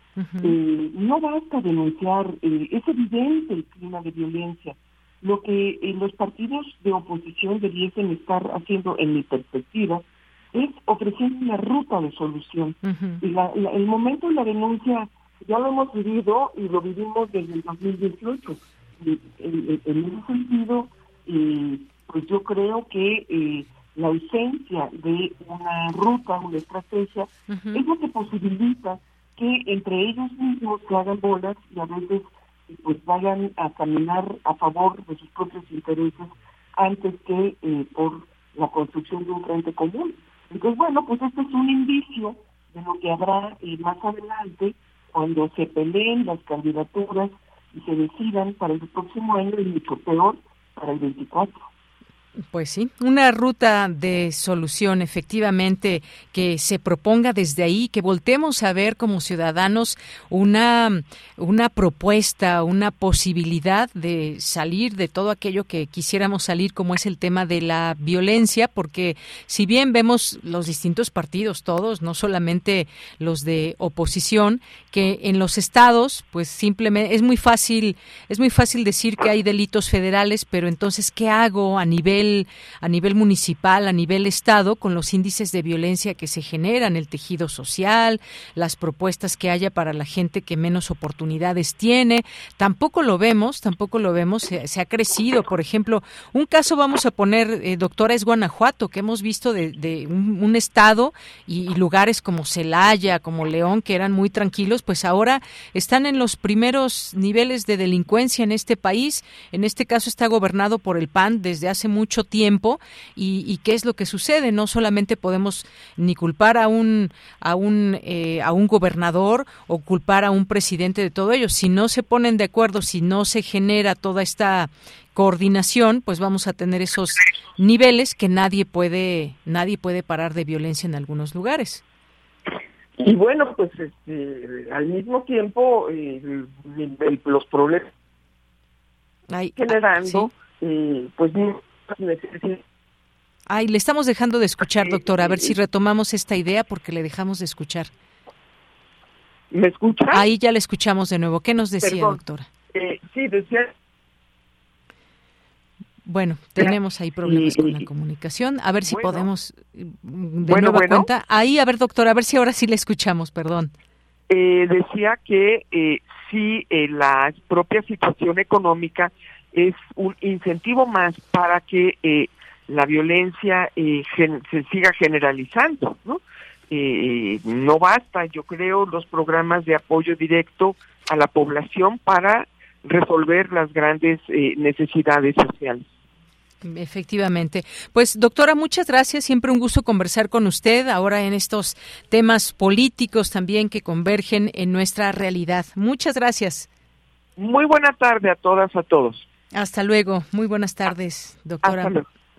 [SPEAKER 14] no basta denunciar, es evidente el clima de violencia lo que eh, los partidos de oposición debiesen estar haciendo, en mi perspectiva, es ofreciendo una ruta de solución. Y la, el momento de la denuncia ya lo hemos vivido y lo vivimos desde el 2018. en, ese sentido, eh, pues yo creo que eh, la ausencia de una ruta, una estrategia, es lo que posibilita que entre ellos mismos se hagan bolas y a veces pues vayan a caminar a favor de sus propios intereses antes que eh, por la construcción de un frente común. Entonces, bueno, pues este es un indicio de lo que habrá eh, más adelante cuando se peleen las candidaturas y se decidan para el próximo año y mucho peor para el 24.
[SPEAKER 2] Pues sí, una ruta de solución efectivamente que se proponga desde ahí, que voltemos a ver como ciudadanos una, una propuesta, una posibilidad de salir de todo aquello que quisiéramos salir, como es el tema de la violencia, porque si bien vemos los distintos partidos, todos, no solamente los de oposición, que en los estados, pues simplemente es muy fácil, es muy fácil decir que hay delitos federales, pero entonces, ¿qué hago a nivel a nivel municipal, a nivel estado, con los índices de violencia que se generan, el tejido social, las propuestas que haya para la gente que menos oportunidades tiene. Tampoco lo vemos, tampoco lo vemos, se, ha crecido. Por ejemplo, un caso vamos a poner, eh, doctora, es Guanajuato, que hemos visto de, un, estado y, lugares como Celaya, como León, que eran muy tranquilos, pues ahora están en los primeros niveles de delincuencia en este país. En este caso está gobernado por el PAN desde hace mucho tiempo y, qué es lo que sucede. No solamente podemos ni culpar a un a un eh, a un gobernador o culpar a un presidente de todo ello. Si no se ponen de acuerdo, si no se genera toda esta coordinación, pues vamos a tener esos niveles que nadie puede nadie puede parar de violencia en algunos lugares.
[SPEAKER 14] Y bueno, pues este, al mismo tiempo los problemas generando, eh, pues
[SPEAKER 2] Ay, le estamos dejando de escuchar, doctora. A ver si retomamos esta idea porque le dejamos de escuchar.
[SPEAKER 14] ¿Me escucha?
[SPEAKER 2] Ahí ya le escuchamos de nuevo. ¿Qué nos decía, doctora?
[SPEAKER 14] Eh, sí, decía...
[SPEAKER 2] Bueno, tenemos ahí problemas con la comunicación. A ver si podemos de nueva cuenta. Ahí, a ver, doctora, a ver si ahora sí le escuchamos, perdón.
[SPEAKER 14] Eh, decía que eh, sí, eh, la propia situación económica es un incentivo más para que eh, la violencia eh, se siga generalizando, ¿no? Eh, no basta, yo creo, los programas de apoyo directo a la población para resolver las grandes eh, necesidades sociales.
[SPEAKER 2] Efectivamente. Pues doctora, muchas gracias. Siempre un gusto conversar con usted ahora en estos temas políticos también que convergen en nuestra realidad. Muchas gracias.
[SPEAKER 14] Muy buena tarde a todas, a todos.
[SPEAKER 2] Hasta luego. Muy buenas tardes, doctora.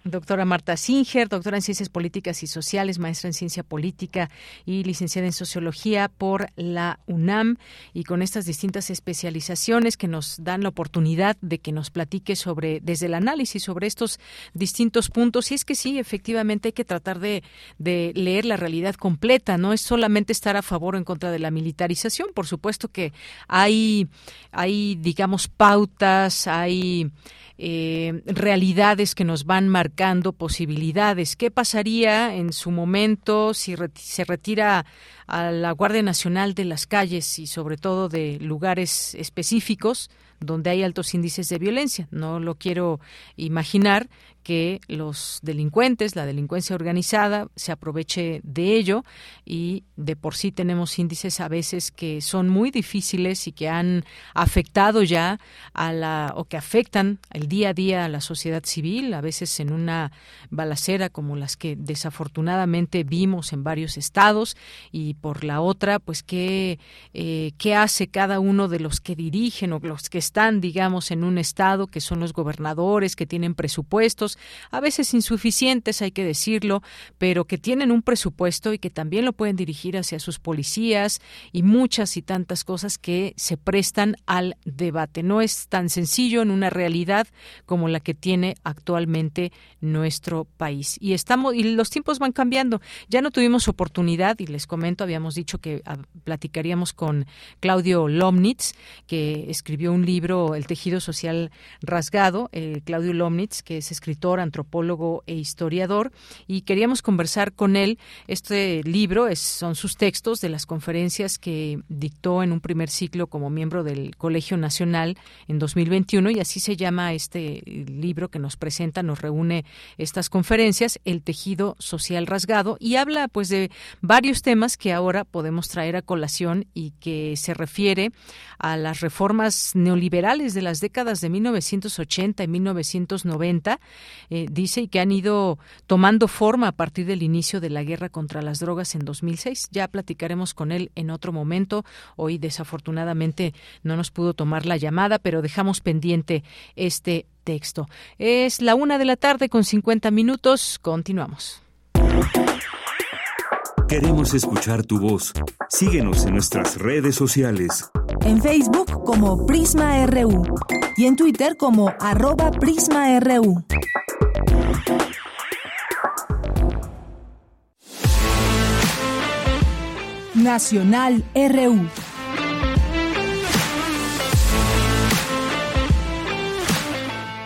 [SPEAKER 2] Doctora Marta Singer, doctora en Ciencias Políticas y Sociales, maestra en Ciencia Política y licenciada en Sociología por la UNAM y con estas distintas especializaciones que nos dan la oportunidad de que nos platique sobre, desde el análisis sobre estos distintos puntos. Y es que sí, efectivamente hay que tratar de, de leer la realidad completa, no es solamente estar a favor o en contra de la militarización. Por supuesto que hay, hay digamos, pautas, hay eh, realidades que nos van marcando posibilidades. ¿Qué pasaría en su momento si se retira a la Guardia Nacional de las calles y sobre todo de lugares específicos donde hay altos índices de violencia? No lo quiero imaginar que los delincuentes, la delincuencia organizada, se aproveche de ello. Y de por sí tenemos índices a veces que son muy difíciles y que han afectado ya a la o que afectan el día a día a la sociedad civil, a veces en una balacera como las que desafortunadamente vimos en varios estados. Y por la otra, pues qué eh, qué hace cada uno de los que dirigen o los que están, digamos, en un estado que son los gobernadores que tienen presupuestos a veces insuficientes, hay que decirlo, pero que tienen un presupuesto y que también lo pueden dirigir hacia sus policías y muchas y tantas cosas que se prestan al debate. No es tan sencillo en una realidad como la que tiene actualmente nuestro país. Y estamos y los tiempos van cambiando. Ya no tuvimos oportunidad y les comento, habíamos dicho que ah, platicaríamos con Claudio Lomnitz, que escribió un libro El tejido social rasgado, eh, Claudio Lomnitz, que es escritor antropólogo e historiador, y queríamos conversar con él. Este libro son sus textos de las conferencias que dictó en un primer ciclo como miembro del Colegio Nacional en 2021, y así se llama este libro que nos presenta, nos reúne estas conferencias, El tejido social rasgado, y habla pues de varios temas que ahora podemos traer a colación y que se refiere a las reformas neoliberales de las décadas de 1980 y 1990 eh, dice, y que han ido tomando forma a partir del inicio de la guerra contra las drogas en 2006. Ya platicaremos con él en otro momento. Hoy, desafortunadamente, no nos pudo tomar la llamada, pero dejamos pendiente este texto. Es la una de la tarde con 50 minutos. Continuamos.
[SPEAKER 3] Queremos escuchar tu voz. Síguenos en nuestras redes sociales.
[SPEAKER 1] En Facebook como Prisma RU y en Twitter como arroba PrismaRU. Nacional RU.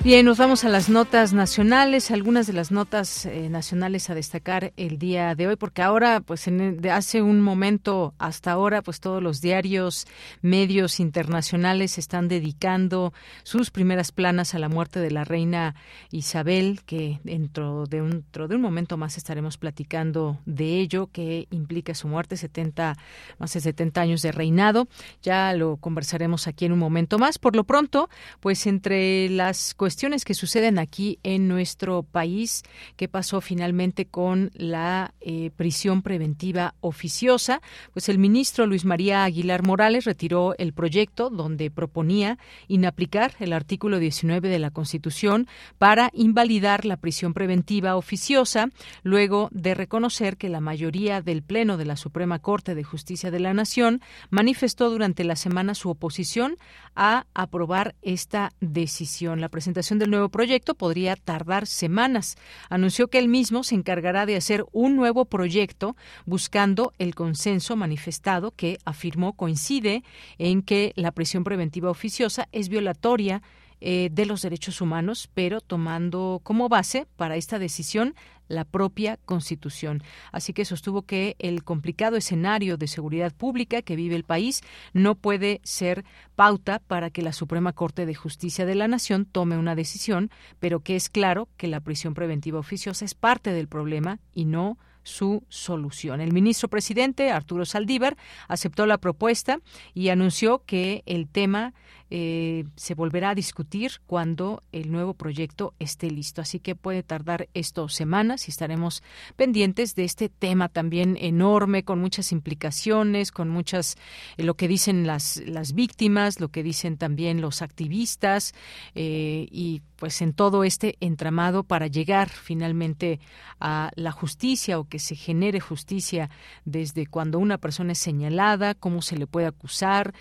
[SPEAKER 2] Bien, nos vamos a las notas nacionales, algunas de las notas eh, nacionales a destacar el día de hoy, porque ahora, pues en, de hace un momento hasta ahora, pues todos los diarios, medios internacionales están dedicando sus primeras planas a la muerte de la reina Isabel, que dentro de un, dentro de un momento más estaremos platicando de ello, que implica su muerte, 70, más de 70 años de reinado. Ya lo conversaremos aquí en un momento más. Por lo pronto, pues entre las cuestiones que suceden aquí en nuestro país. ¿Qué pasó finalmente con la eh, prisión preventiva oficiosa? Pues el ministro Luis María Aguilar Morales retiró el proyecto donde proponía inaplicar el artículo 19 de la Constitución para invalidar la prisión preventiva oficiosa, luego de reconocer que la mayoría del Pleno de la Suprema Corte de Justicia de la Nación manifestó durante la semana su oposición a aprobar esta decisión. La presentación del nuevo proyecto podría tardar semanas. Anunció que él mismo se encargará de hacer un nuevo proyecto buscando el consenso manifestado que afirmó coincide en que la prisión preventiva oficiosa es violatoria eh, de los derechos humanos, pero tomando como base para esta decisión la propia Constitución. Así que sostuvo que el complicado escenario de seguridad pública que vive el país no puede ser pauta para que la Suprema Corte de Justicia de la Nación tome una decisión, pero que es claro que la prisión preventiva oficiosa es parte del problema y no su solución. El ministro presidente, Arturo Saldívar, aceptó la propuesta y anunció que el tema eh, se volverá a discutir cuando el nuevo proyecto esté listo. Así que puede tardar esto semanas y estaremos pendientes de este tema también enorme, con muchas implicaciones, con muchas, eh, lo que dicen las, las víctimas, lo que dicen también los activistas eh, y pues en todo este entramado para llegar finalmente a la justicia o que se genere justicia desde cuando una persona es señalada, cómo se le puede acusar,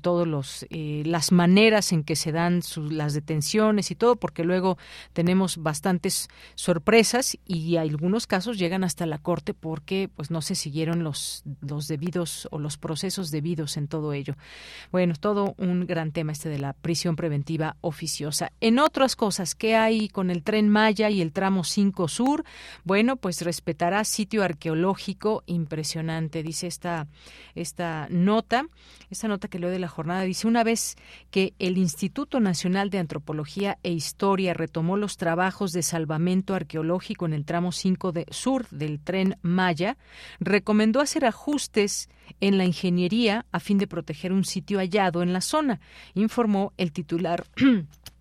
[SPEAKER 2] todos los eh, maneras en que se dan las detenciones y todo, porque luego tenemos bastantes sorpresas y algunos casos llegan hasta la corte porque pues no se siguieron los los debidos o los procesos debidos en todo ello. Bueno, todo un gran tema este de la prisión preventiva oficiosa. En otras cosas. ¿Qué hay con el tren Maya y el tramo 5 Sur? Bueno, pues respetará sitio arqueológico impresionante, dice esta, esta nota. Esta nota que leo de la jornada dice, una vez que el Instituto Nacional de Antropología e Historia retomó los trabajos de salvamento arqueológico en el tramo 5 de sur del tren Maya, recomendó hacer ajustes en la ingeniería a fin de proteger un sitio hallado en la zona, informó el titular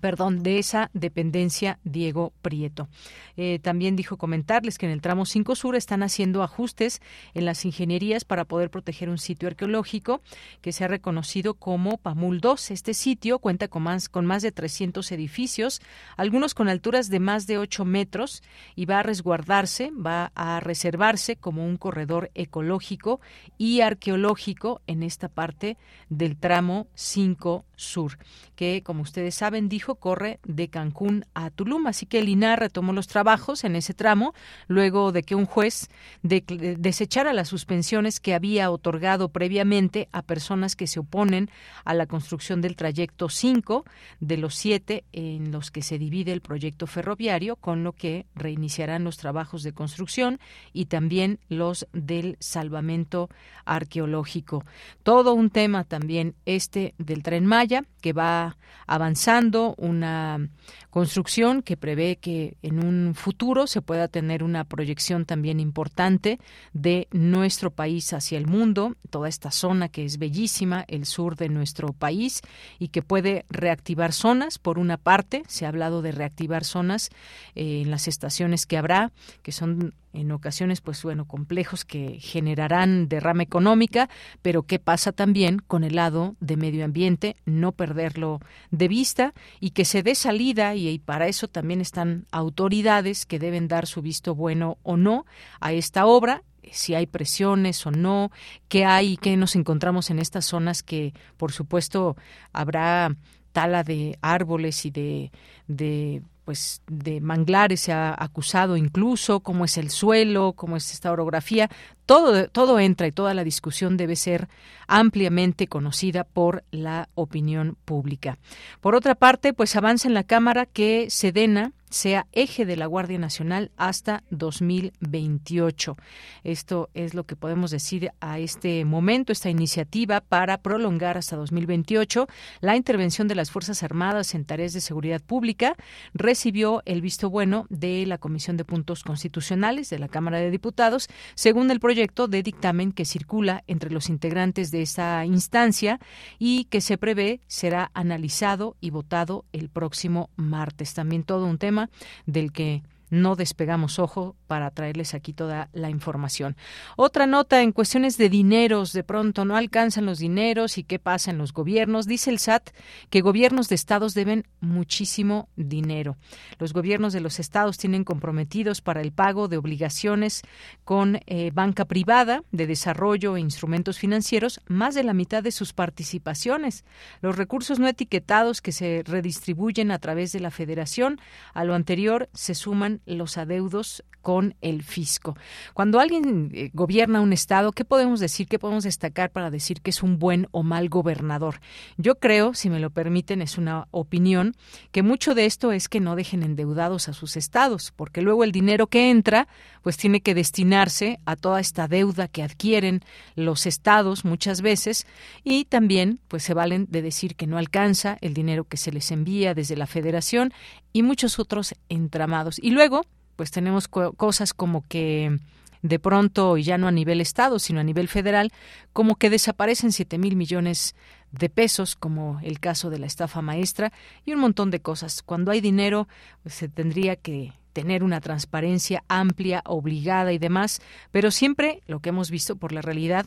[SPEAKER 2] perdón, de esa dependencia Diego Prieto. Eh, también dijo comentarles que en el tramo 5 Sur están haciendo ajustes en las ingenierías para poder proteger un sitio arqueológico que se ha reconocido como Pamul 2. Este sitio cuenta con más, con más de 300 edificios, algunos con alturas de más de 8 metros y va a resguardarse, va a reservarse como un corredor ecológico y arqueológico en esta parte del tramo 5 Sur, que como ustedes saben corre de Cancún a Tulum. Así que el INAR retomó los trabajos en ese tramo luego de que un juez desechara las suspensiones que había otorgado previamente a personas que se oponen a la construcción del trayecto 5 de los siete en los que se divide el proyecto ferroviario, con lo que reiniciarán los trabajos de construcción y también los del salvamento arqueológico. Todo un tema también este del tren Maya que va avanzando, una construcción que prevé que en un futuro se pueda tener una proyección también importante de nuestro país hacia el mundo, toda esta zona que es bellísima, el sur de nuestro país y que puede reactivar zonas. Por una parte, se ha hablado de reactivar zonas eh, en las estaciones que habrá, que son en ocasiones, pues bueno, complejos que generarán derrama económica, pero qué pasa también con el lado de medio ambiente, no perderlo de vista y que se dé salida y, para eso también están autoridades que deben dar su visto bueno o no a esta obra si hay presiones o no, qué hay, qué nos encontramos en estas zonas que, por supuesto, habrá tala de árboles y de, de pues de manglares se ha acusado incluso, cómo es el suelo, cómo es esta orografía, todo, todo entra y toda la discusión debe ser ampliamente conocida por la opinión pública. Por otra parte, pues avanza en la Cámara que Sedena sea eje de la Guardia Nacional hasta 2028. Esto es lo que podemos decir a este momento, esta iniciativa para prolongar hasta 2028 la intervención de las Fuerzas Armadas en tareas de seguridad pública. Recibió el visto bueno de la Comisión de Puntos Constitucionales de la Cámara de Diputados, según el proyecto de dictamen que circula entre los integrantes de esta instancia y que se prevé será analizado y votado el próximo martes. También todo un tema del que no despegamos ojo para traerles aquí toda la información. Otra nota en cuestiones de dineros, de pronto no alcanzan los dineros y qué pasa en los gobiernos. Dice el SAT que gobiernos de estados deben muchísimo dinero. Los gobiernos de los estados tienen comprometidos para el pago de obligaciones con eh, banca privada de desarrollo e instrumentos financieros más de la mitad de sus participaciones. Los recursos no etiquetados que se redistribuyen a través de la federación a lo anterior se suman los adeudos con el fisco. Cuando alguien eh, gobierna un estado, ¿qué podemos decir? ¿Qué podemos destacar para decir que es un buen o mal gobernador? Yo creo, si me lo permiten, es una opinión, que mucho de esto es que no dejen endeudados a sus estados, porque luego el dinero que entra, pues tiene que destinarse a toda esta deuda que adquieren los estados muchas veces y también pues se valen de decir que no alcanza el dinero que se les envía desde la federación y muchos otros entramados. Y luego pues tenemos cosas como que de pronto, y ya no a nivel Estado, sino a nivel federal, como que desaparecen 7 mil millones de pesos, como el caso de la estafa maestra, y un montón de cosas. Cuando hay dinero, pues, se tendría que tener una transparencia amplia, obligada y demás, pero siempre lo que hemos visto por la realidad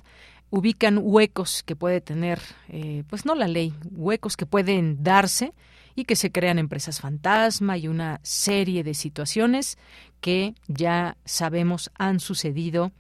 [SPEAKER 2] ubican huecos que puede tener, eh, pues no la ley, huecos que pueden darse y que se crean empresas fantasma y una serie de situaciones que ya sabemos han sucedido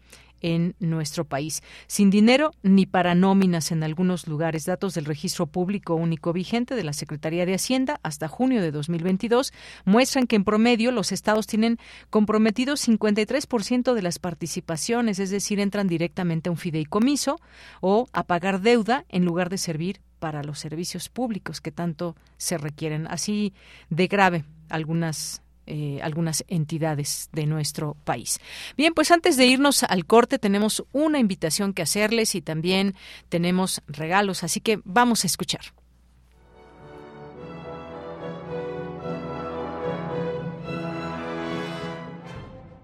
[SPEAKER 2] en nuestro país. Sin dinero ni para nóminas en algunos lugares. Datos del registro público único vigente de la Secretaría de Hacienda hasta junio de 2022 muestran que en promedio los estados tienen comprometidos 53% de las participaciones, es decir, entran directamente a un fideicomiso o a pagar deuda en lugar de servir para los servicios públicos que tanto se requieren. Así de grave algunas eh, algunas entidades de nuestro país. Bien, pues antes de irnos al corte tenemos una invitación que hacerles y también tenemos regalos, así que vamos a escuchar.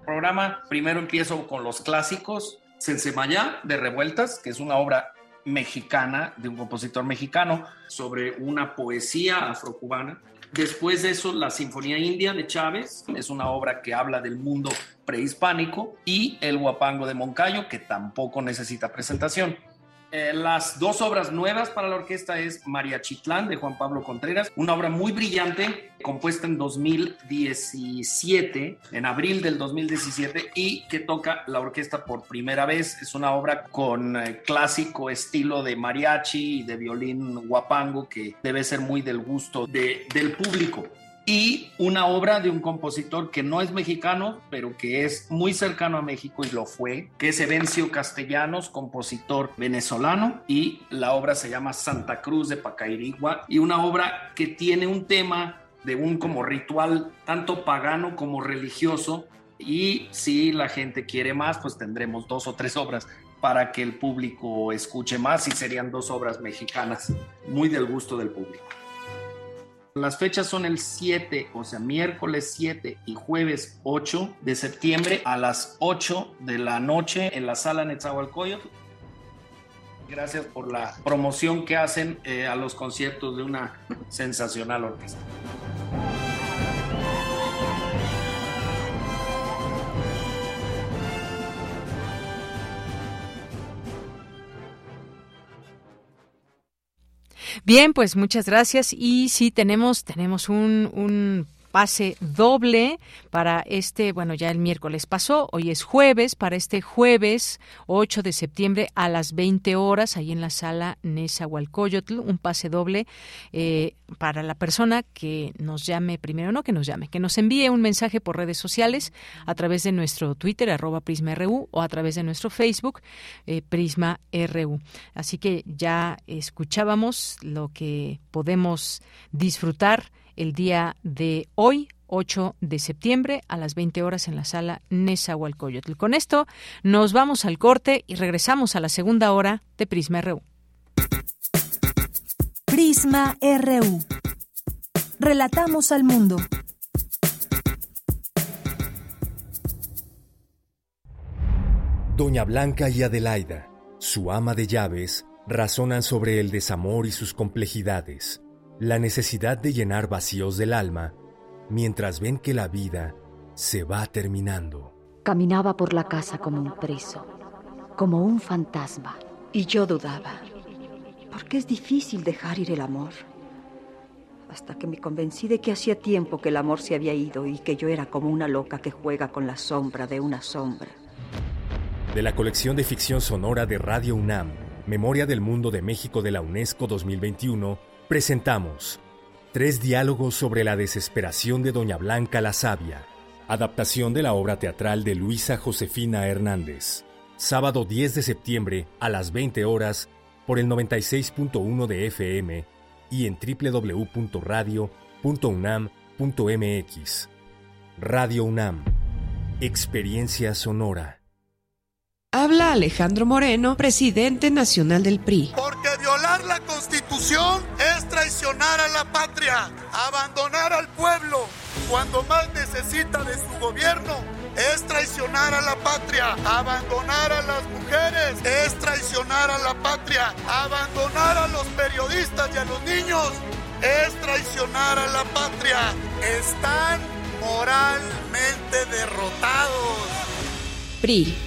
[SPEAKER 15] Programa, primero empiezo con los clásicos, Sensemayá de Revueltas, que es una obra mexicana de un compositor mexicano sobre una poesía afrocubana Después de eso, la Sinfonía India de Chávez es una obra que habla del mundo prehispánico y El Huapango de Moncayo, que tampoco necesita presentación. Eh, las dos obras nuevas para la orquesta es María Chitlán de Juan Pablo Contreras, una obra muy brillante, compuesta en 2017, en abril del 2017, y que toca la orquesta por primera vez. Es una obra con eh, clásico estilo de mariachi y de violín guapango que debe ser muy del gusto del público y una obra de un compositor que no es mexicano, pero que es muy cercano a México y lo fue, que es Evencio Castellanos, compositor venezolano, y la obra se llama Santa Cruz de Pacairigua, y una obra que tiene un tema de un como ritual tanto pagano como religioso, y si la gente quiere más, pues tendremos dos o tres obras para que el público escuche más y serían dos obras mexicanas, muy del gusto del público. Las fechas son el 7, o sea, miércoles 7 y jueves 8 de septiembre a las 8 de la noche en la sala Netzahualcoyotl. Gracias por la promoción que hacen eh, a los conciertos de una sensacional orquesta.
[SPEAKER 2] Bien, pues muchas gracias. Y sí, tenemos, tenemos un, un pase doble para este, bueno, ya el miércoles pasó, hoy es jueves, para este jueves 8 de septiembre a las 20 horas, ahí en la sala Nezahualcóyotl, un pase doble eh, para la persona que nos llame, primero no que nos llame, que nos envíe un mensaje por redes sociales a través de nuestro Twitter, arroba PrismaRU, o a través de nuestro Facebook, eh, PrismaRU. Así que ya escuchábamos lo que podemos disfrutar el día de hoy, 8 de septiembre a las 20 horas en la sala Nezahualcóyotl. Con esto nos vamos al corte y regresamos a la segunda hora de Prisma RU.
[SPEAKER 1] Prisma RU. Relatamos al mundo.
[SPEAKER 16] Doña Blanca y Adelaida, su ama de llaves, razonan sobre el desamor y sus complejidades la necesidad de llenar vacíos del alma mientras ven que la vida se va terminando.
[SPEAKER 17] Caminaba por la casa como un preso, como un fantasma, y yo dudaba, porque es difícil dejar ir el amor. Hasta que me convencí de que hacía tiempo que el amor se había ido y que yo era como una loca que juega con la sombra de una sombra.
[SPEAKER 16] De la colección de ficción sonora de Radio UNAM, Memoria del Mundo de México de la UNESCO 2021, presentamos tres diálogos sobre la desesperación de Doña Blanca la Sabia, adaptación de la obra teatral de Luisa Josefina Hernández, sábado 10 de septiembre a las 20 horas por el 96.1 de FM y en www.radio.unam.mx. Radio UNAM, Experiencia Sonora.
[SPEAKER 18] Habla Alejandro Moreno, presidente nacional del PRI.
[SPEAKER 19] La constitución es traicionar a la patria, abandonar al pueblo cuando más necesita de su gobierno es traicionar a la patria, abandonar a las mujeres, es traicionar a la patria, abandonar a los periodistas y a los niños, es traicionar a la patria. Están moralmente derrotados.
[SPEAKER 18] PRI.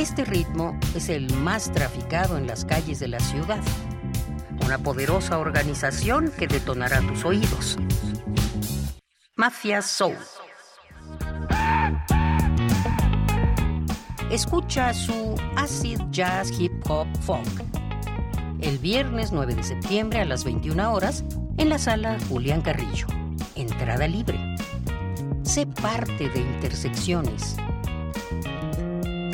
[SPEAKER 20] Este ritmo es el más traficado en las calles de la ciudad. Una poderosa organización que detonará tus oídos. Mafia Soul. Escucha su acid jazz hip hop funk. El viernes 9 de septiembre a las 21 horas en la sala Julián Carrillo. Entrada libre. Sé parte de Intersecciones.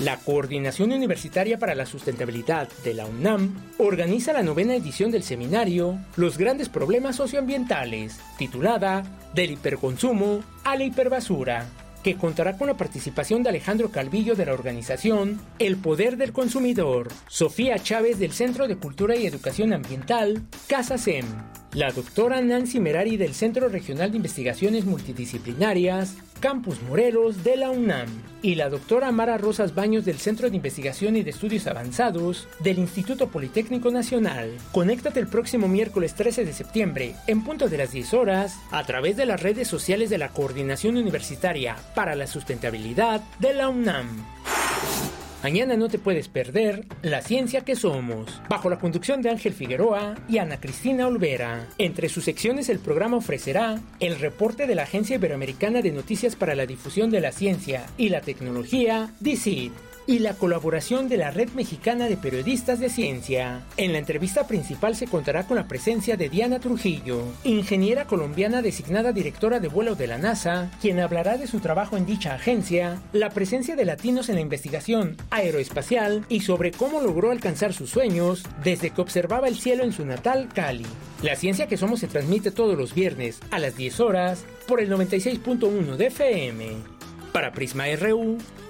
[SPEAKER 21] La Coordinación Universitaria para la Sustentabilidad de la UNAM organiza la novena edición del seminario Los grandes problemas socioambientales, titulada Del hiperconsumo a la hiperbasura, que contará con la participación de Alejandro Calvillo de la organización El Poder del Consumidor, Sofía Chávez del Centro de Cultura y Educación Ambiental, Casa SEM, la doctora Nancy Merari del Centro Regional de Investigaciones Multidisciplinarias, Campus Morelos de la UNAM, y la doctora Mara Rosas Baños del Centro de Investigación y de Estudios Avanzados del Instituto Politécnico Nacional. Conéctate el próximo miércoles 13 de septiembre, en punto de las 10 horas, a través de las redes sociales de la Coordinación Universitaria para la Sustentabilidad de la UNAM. Mañana no te puedes perder La Ciencia que Somos, bajo la conducción de Ángel Figueroa y Ana Cristina Olvera. Entre sus secciones el programa ofrecerá el reporte de la Agencia Iberoamericana de Noticias para la Difusión de la Ciencia y la Tecnología, DICIT y la colaboración de la Red Mexicana de Periodistas de Ciencia. En la entrevista principal se contará con la presencia de Diana Trujillo, ingeniera colombiana designada directora de vuelo de la NASA, quien hablará de su trabajo en dicha agencia, la presencia de latinos en la investigación aeroespacial y sobre cómo logró alcanzar sus sueños desde que observaba el cielo en su natal Cali. La ciencia que somos se transmite todos los viernes a las 10 horas por el 96.1 de FM. Para Prisma RU,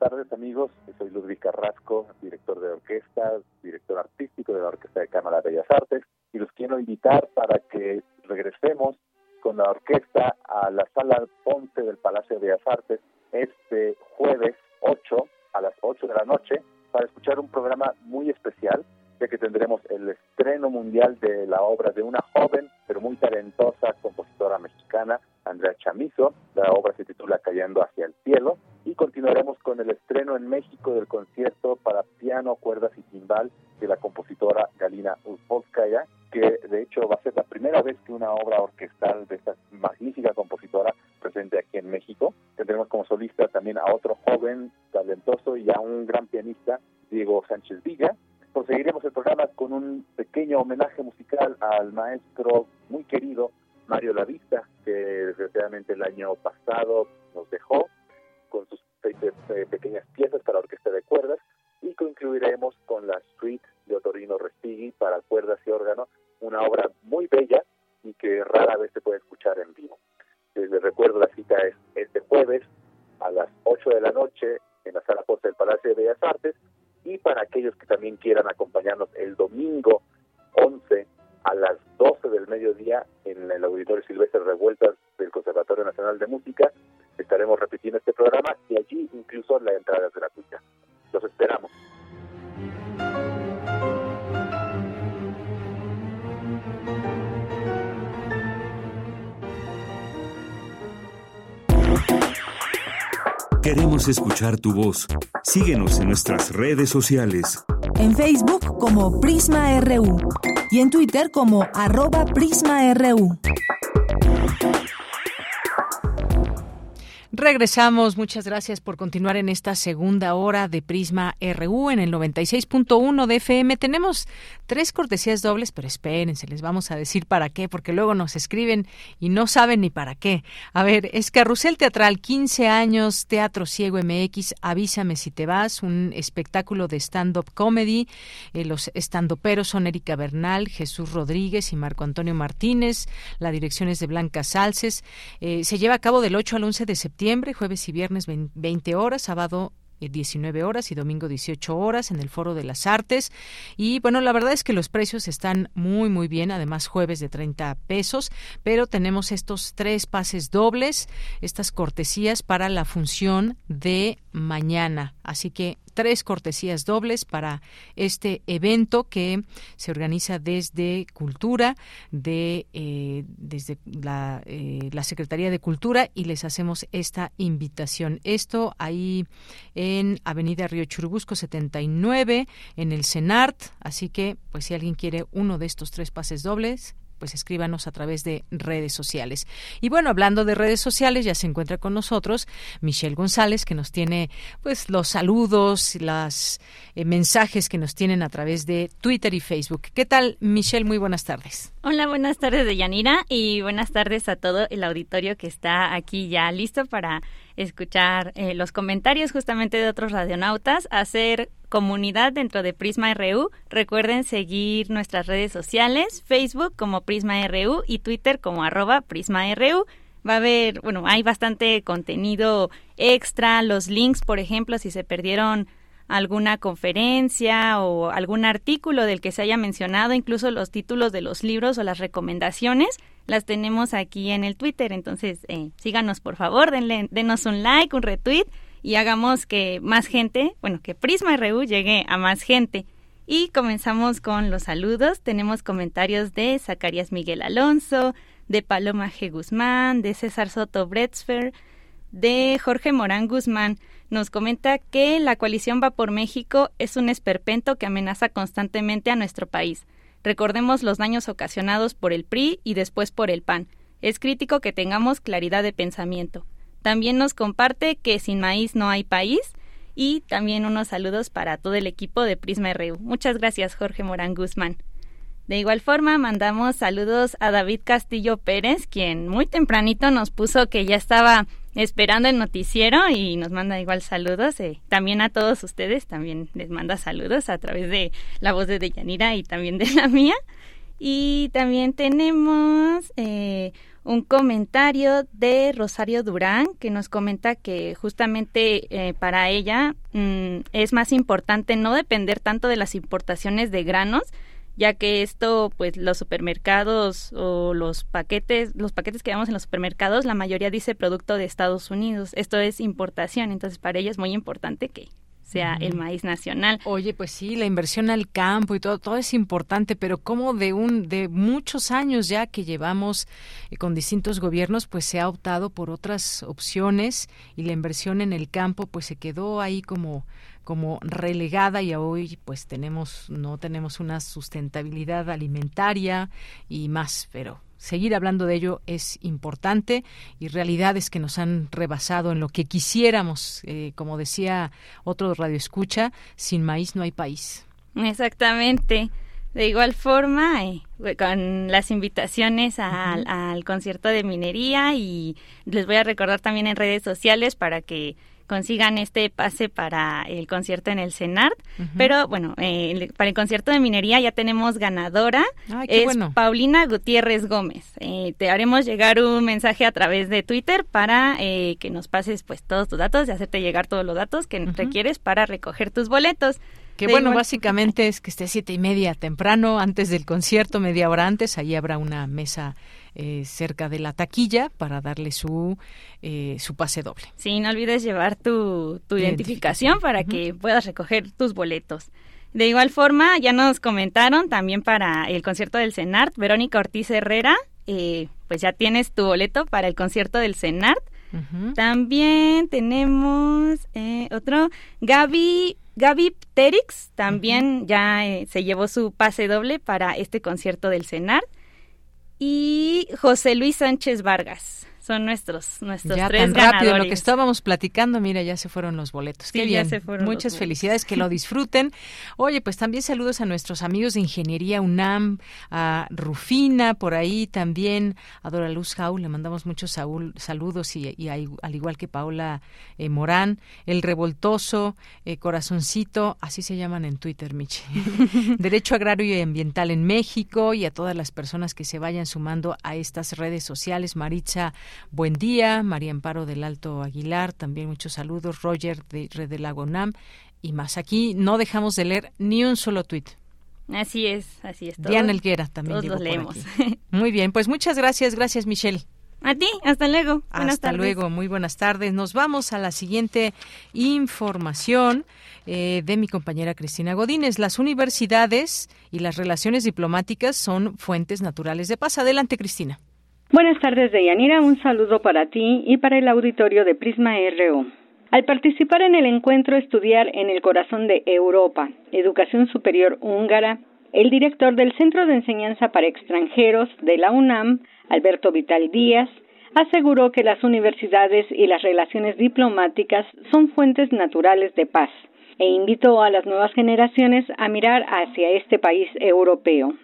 [SPEAKER 22] Tardes amigos, soy Ludwig Carrasco, director de orquesta, director artístico de la Orquesta de Cámara de Bellas Artes y los quiero invitar para que regresemos con la orquesta a la sala Ponce del Palacio de Bellas Artes este jueves 8 a las 8 de la noche para escuchar un programa muy especial ya que tendremos el estreno mundial de la obra de una joven pero muy talentosa compositora mexicana, Andrea Chamizo. La obra se titula Cayendo hacia el cielo estreno en México del concierto para piano, cuerdas y timbal de la compositora Galina Uzbolskaya, que de hecho va a ser la primera vez que una obra orquestal de esta magnífica compositora presente aquí en México. Tendremos como solista también a otro joven, talentoso y a un gran pianista, Diego Sánchez Villa. Proseguiremos el programa con un pequeño homenaje musical al maestro muy querido Mario Lavista, que desgraciadamente el año pasado y
[SPEAKER 3] Queremos escuchar tu voz. Síguenos en nuestras redes sociales.
[SPEAKER 1] En Facebook como Prisma RU y en Twitter como arroba PrismaRU.
[SPEAKER 2] Regresamos, muchas gracias por continuar en esta segunda hora de Prisma RU en el 96.1 de FM. Tenemos tres cortesías dobles, pero espérense, les vamos a decir para qué, porque luego nos escriben y no saben ni para qué. A ver, es Carrusel Teatral, 15 años, Teatro Ciego MX, Avísame si te vas, un espectáculo de stand-up comedy. Eh, los estandoperos son Erika Bernal, Jesús Rodríguez y Marco Antonio Martínez. La dirección es de Blanca Salces. Eh, se lleva a cabo del 8 al 11 de septiembre jueves y viernes 20 horas, sábado 19 eh, horas y domingo 18 horas en el Foro de las Artes. Y bueno, la verdad es que los precios están muy, muy bien. Además, jueves de 30 pesos, pero tenemos estos tres pases dobles, estas cortesías para la función de mañana. Así que tres cortesías dobles para este evento que se organiza desde Cultura, de, eh, desde la, eh, la, Secretaría de Cultura y les hacemos esta invitación. Esto ahí en Avenida Río Churubusco 79, en el CENART. Así que, pues si alguien quiere uno de estos tres pases dobles, pues escríbanos a través de redes sociales. Y bueno, hablando de redes sociales, ya se encuentra con nosotros Michelle González, que nos tiene pues los saludos, los eh, mensajes que nos tienen a través de Twitter y Facebook. ¿Qué tal, Michelle? Muy buenas tardes.
[SPEAKER 23] Hola, buenas tardes de Yanira y buenas tardes a todo el auditorio que está aquí ya listo para escuchar eh, los comentarios justamente de otros radionautas, hacer comunidad dentro de Prisma RU. Recuerden seguir nuestras redes sociales, Facebook como Prisma RU y Twitter como arroba Prisma RU. Va a haber, bueno, hay bastante contenido extra, los links, por ejemplo, si se perdieron alguna conferencia o algún artículo del que se haya mencionado, incluso los títulos de los libros o las recomendaciones, las tenemos aquí en el Twitter. Entonces, eh, síganos por favor, denle, denos un like, un retweet y hagamos que más gente, bueno, que Prisma RU llegue a más gente. Y comenzamos con los saludos. Tenemos comentarios de Zacarías Miguel Alonso, de Paloma G. Guzmán, de César Soto Bretzfer, de Jorge Morán Guzmán. Nos comenta que la coalición Va por México es un esperpento que amenaza constantemente a nuestro país. Recordemos los daños ocasionados por el PRI y después por el PAN. Es crítico que tengamos claridad de pensamiento. También nos comparte que sin maíz no hay país y también unos saludos para todo el equipo de Prisma RU. Muchas gracias, Jorge Morán Guzmán. De igual forma, mandamos saludos a David Castillo Pérez, quien muy tempranito nos puso que ya estaba esperando el noticiero y nos manda igual saludos. Eh, también a todos ustedes, también les manda saludos a través de la voz de Deyanira y también de la mía. Y también tenemos eh, un comentario de Rosario Durán que nos comenta que justamente eh, para ella mm, es más importante no depender tanto de las importaciones de granos, ya que esto, pues los supermercados o los paquetes, los paquetes que vemos en los supermercados, la mayoría dice producto de Estados Unidos. Esto es importación, entonces para ella es muy importante que sea el maíz nacional.
[SPEAKER 2] Oye, pues sí, la inversión al campo y todo, todo es importante, pero como de un, de muchos años ya que llevamos eh, con distintos gobiernos, pues se ha optado por otras opciones y la inversión en el campo, pues se quedó ahí como como relegada y hoy pues tenemos no tenemos una sustentabilidad alimentaria y más, pero seguir hablando de ello es importante y realidades que nos han rebasado en lo que quisiéramos, eh, como decía otro radio escucha, sin maíz no hay país.
[SPEAKER 23] Exactamente. De igual forma, eh, con las invitaciones al, al concierto de minería y les voy a recordar también en redes sociales para que consigan este pase para el concierto en el CENART. Pero bueno, eh, para el concierto de minería ya tenemos ganadora. es Paulina Gutiérrez Gómez. Eh, te haremos llegar un mensaje a través de Twitter para eh, que nos pases pues todos tus datos y hacerte llegar todos los datos que requieres para recoger tus boletos.
[SPEAKER 2] Que bueno, básicamente es que esté siete y media temprano, antes del concierto, media hora antes, ahí habrá una mesa eh, cerca de la taquilla para darle su, eh, su pase doble.
[SPEAKER 23] Sí, no olvides llevar tu, tu identificación para que puedas recoger tus boletos. De igual forma, ya nos comentaron también para el concierto del CENART, Verónica Ortiz Herrera, eh, pues ya tienes tu boleto para el concierto del CENART. También tenemos otro, Gaby Gaby Pterix también ya eh, se llevó su pase doble para este concierto del CENAR. Y José Luis Sánchez Vargas son nuestros nuestros
[SPEAKER 2] ya
[SPEAKER 23] tres
[SPEAKER 2] tan rápido lo que estábamos platicando mira ya se fueron los boletos. Qué bien. muchas felicidades que lo disfruten. Oye pues también saludos a nuestros amigos de ingeniería UNAM a Rufina por ahí también a Dora Luz Jaul le mandamos muchos saludos y, al igual que Paula eh, Morán el revoltoso eh, corazoncito así se llaman en Twitter Michi. Derecho agrario y ambiental en México y a todas las personas que se vayan sumando a estas redes sociales Maritza Buen día, María Amparo del Alto Aguilar, también muchos saludos, Roger de Red del y más. Aquí no dejamos de leer ni un solo tuit.
[SPEAKER 23] Así es, así es.
[SPEAKER 2] Diana Elguera también.
[SPEAKER 23] Todos los leemos.
[SPEAKER 2] Muy bien, pues muchas gracias, gracias Michelle.
[SPEAKER 23] A ti, hasta luego.
[SPEAKER 2] Buenas hasta luego, muy buenas tardes. Nos vamos a la siguiente información eh, de mi compañera Cristina Godínez. Las universidades y las relaciones diplomáticas son fuentes naturales de paz. Adelante, Cristina.
[SPEAKER 24] Buenas tardes, Deyanira. Un saludo para ti y para el auditorio de Prisma RU. Al participar en el encuentro Estudiar en el Corazón de Europa, Educación Superior Húngara, el director del Centro de Enseñanza para Extranjeros de la UNAM, Alberto Vital Díaz, aseguró que las universidades y las relaciones diplomáticas son fuentes naturales de paz e invitó a las nuevas generaciones a mirar hacia este país europeo.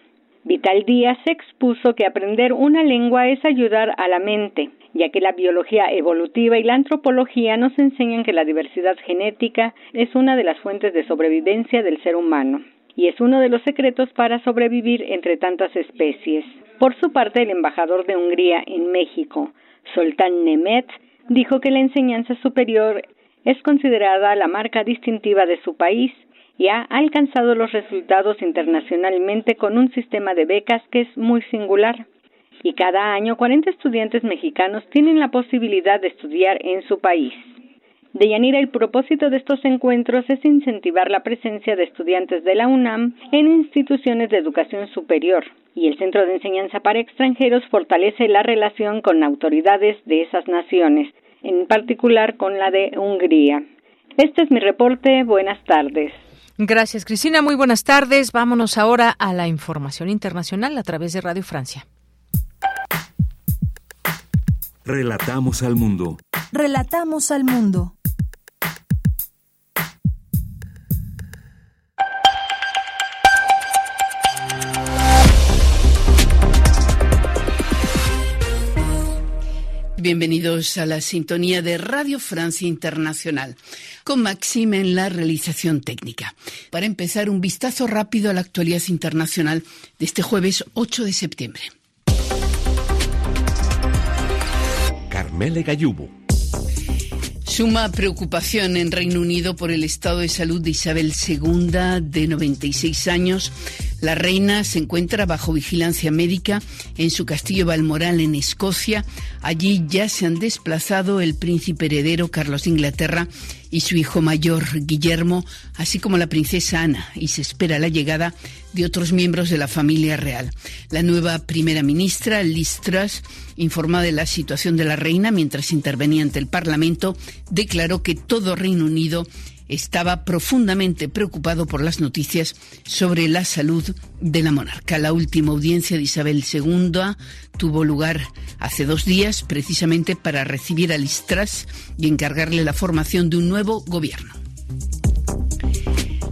[SPEAKER 24] Vital Díaz expuso que aprender una lengua es ayudar a la mente, ya que la biología evolutiva y la antropología nos enseñan que la diversidad genética es una de las fuentes de sobrevivencia del ser humano y es uno de los secretos para sobrevivir entre tantas especies. Por su parte, el embajador de Hungría en México, Soltán Nemet, dijo que la enseñanza superior es considerada la marca distintiva de su país y ha alcanzado los resultados internacionalmente con un sistema de becas que es muy singular. Y cada año 40 estudiantes mexicanos tienen la posibilidad de estudiar en su país. De Yanira, el propósito de estos encuentros es incentivar la presencia de estudiantes de la UNAM en instituciones de educación superior, y el Centro de Enseñanza para Extranjeros fortalece la relación con autoridades de esas naciones, en particular con la de Hungría. Este es mi reporte. Buenas tardes.
[SPEAKER 2] Gracias, Cristina. Muy buenas tardes. Vámonos ahora a la información internacional a través de Radio Francia.
[SPEAKER 3] Relatamos al mundo.
[SPEAKER 1] Relatamos al mundo.
[SPEAKER 25] Bienvenidos a la sintonía de Radio Francia Internacional, con Maxime en la realización técnica. Para empezar, un vistazo rápido a la actualidad internacional de este jueves 8 de septiembre.
[SPEAKER 3] Carmele Gallubo.
[SPEAKER 25] Suma preocupación en Reino Unido por el estado de salud de Isabel II, de 96 años, la reina se encuentra bajo vigilancia médica en su castillo Balmoral en Escocia. Allí ya se han desplazado el príncipe heredero Carlos de Inglaterra y su hijo mayor Guillermo, así como la princesa Ana, y se espera la llegada de otros miembros de la familia real. La nueva primera ministra, Liz Truss, informada de la situación de la reina mientras intervenía ante el Parlamento, declaró que todo Reino Unido estaba profundamente preocupado por las noticias sobre la salud de la monarca. La última audiencia de Isabel II tuvo lugar hace dos días precisamente para recibir a Listras y encargarle la formación de un nuevo gobierno.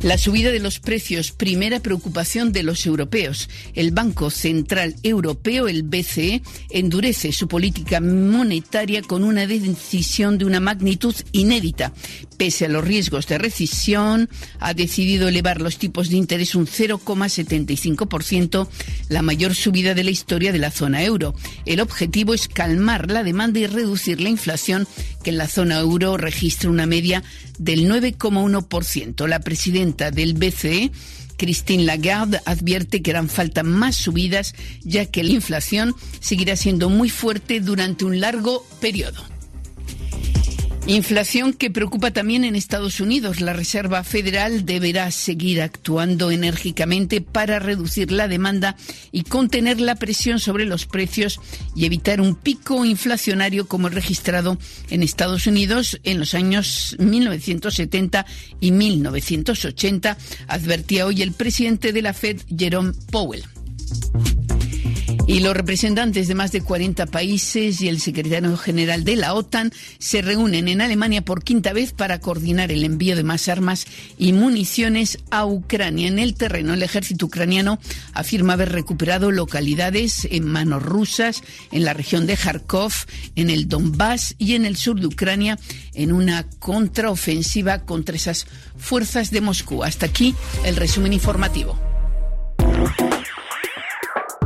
[SPEAKER 25] La subida de los precios, primera preocupación de los europeos. El Banco Central Europeo, el BCE, endurece su política monetaria con una decisión de una magnitud inédita. Pese a los riesgos de recesión, ha decidido elevar los tipos de interés un 0,75%, la mayor subida de la historia de la zona euro. El objetivo es calmar la demanda y reducir la inflación, que en la zona euro registra una media del 9,1%. La presidenta del BCE Christine Lagarde advierte que harán falta más subidas ya que la inflación seguirá siendo muy fuerte durante un largo periodo. Inflación que preocupa también en Estados Unidos. La Reserva Federal deberá seguir actuando enérgicamente para reducir la demanda y contener la presión sobre los precios y evitar un pico inflacionario como el registrado en Estados Unidos en los años 1970 y 1980, advertía hoy el presidente de la Fed, Jerome Powell. Y los representantes de más de 40 países y el secretario general de la OTAN se reúnen en Alemania por quinta vez para coordinar el envío de más armas y municiones a Ucrania. En el terreno, el ejército ucraniano afirma haber recuperado localidades en manos rusas en la región de Kharkov, en el Donbass y en el sur de Ucrania en una contraofensiva contra esas fuerzas de Moscú. Hasta aquí el resumen informativo.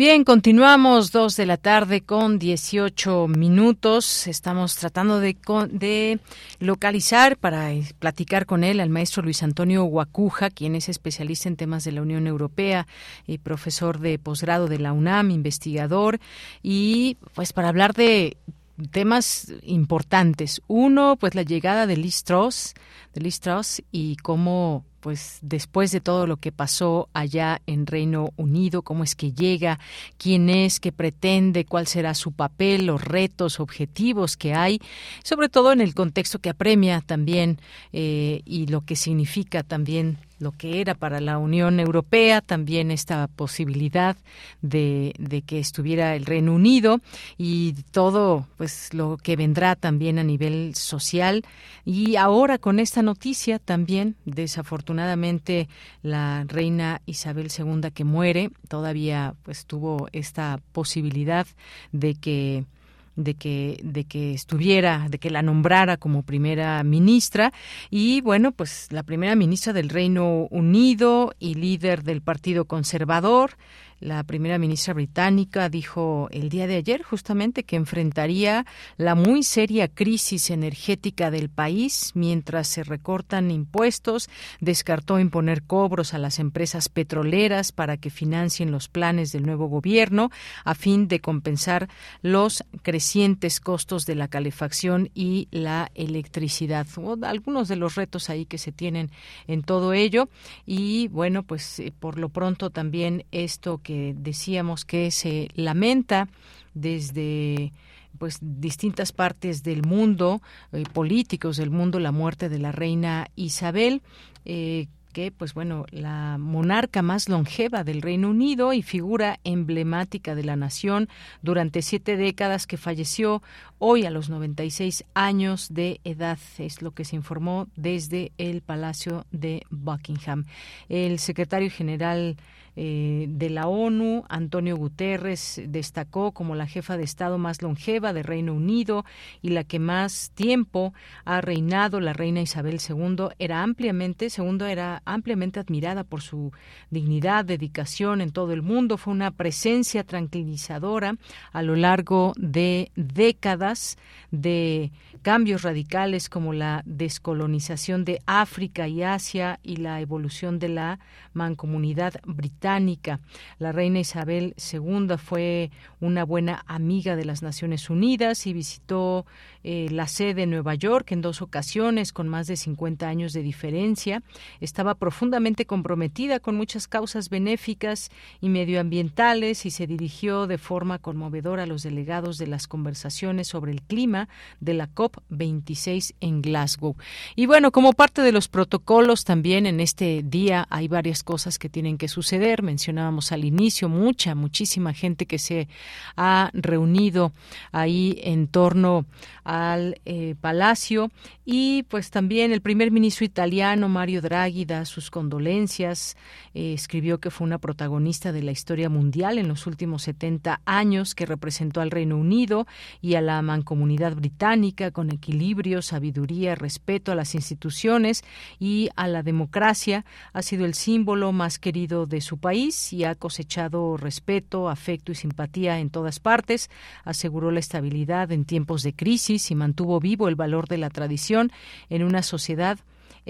[SPEAKER 2] Bien, continuamos dos de la tarde con 18 minutos. Estamos tratando de, de, localizar para eh, platicar con él al maestro Luis Antonio Guacuja, quien es especialista en temas de la Unión Europea y profesor de posgrado de la UNAM, investigador, y pues para hablar de temas importantes. Uno, pues la llegada de Liz Truss, de Liz Truss y cómo pues después de todo lo que pasó allá en Reino Unido, cómo es que llega, quién es, qué pretende, cuál será su papel, los retos, objetivos que hay, sobre todo en el contexto que apremia también eh, y lo que significa también lo que era para la Unión Europea, también esta posibilidad de, de, que estuviera el Reino Unido y todo pues lo que vendrá también a nivel social. Y ahora con esta noticia también desafortunadamente la reina Isabel II que muere todavía pues tuvo esta posibilidad de que de que, de que estuviera, de que la nombrara como primera ministra. Y bueno, pues la primera ministra del Reino Unido y líder del Partido Conservador, la primera ministra británica dijo el día de ayer justamente que enfrentaría la muy seria crisis energética del país mientras se recortan impuestos, descartó imponer cobros a las empresas petroleras para que financien los planes del nuevo gobierno a fin de compensar los crecientes costos de la calefacción y la electricidad. Algunos de los retos ahí que se tienen en todo ello y bueno, pues eh, por lo pronto también esto que que decíamos que se lamenta desde pues distintas partes del mundo, eh, políticos del mundo, la muerte de la reina Isabel. Eh, que, pues bueno, la monarca más longeva del Reino Unido y figura emblemática de la nación durante siete décadas que falleció hoy a los 96 años de edad, es lo que se informó desde el Palacio de Buckingham. El secretario general eh, de la ONU, Antonio Guterres, destacó como la jefa de Estado más longeva de Reino Unido y la que más tiempo ha reinado, la reina Isabel II, era ampliamente, segundo, era ampliamente admirada por su dignidad, dedicación en todo el mundo, fue una presencia tranquilizadora a lo largo de décadas de cambios radicales como la descolonización de África y Asia y la evolución de la mancomunidad británica. La reina Isabel II fue una buena amiga de las Naciones Unidas y visitó eh, la sede en Nueva York en dos ocasiones con más de 50 años de diferencia. Estaba profundamente comprometida con muchas causas benéficas y medioambientales y se dirigió de forma conmovedora a los delegados de las conversaciones sobre el clima de la COP26 en Glasgow. Y bueno, como parte de los protocolos también en este día hay varias cosas que tienen que suceder. Mencionábamos al inicio mucha, muchísima gente que se ha reunido ahí en torno al eh, Palacio y pues también el primer ministro italiano Mario Draghi da sus condolencias, eh, escribió que fue una protagonista de la historia mundial en los últimos 70 años que representó al Reino Unido y a la mancomunidad británica con equilibrio, sabiduría, respeto a las instituciones y a la democracia. Ha sido el símbolo más querido de su país y ha cosechado respeto, afecto y simpatía en todas partes. Aseguró la estabilidad en tiempos de crisis y mantuvo vivo el valor de la tradición en una sociedad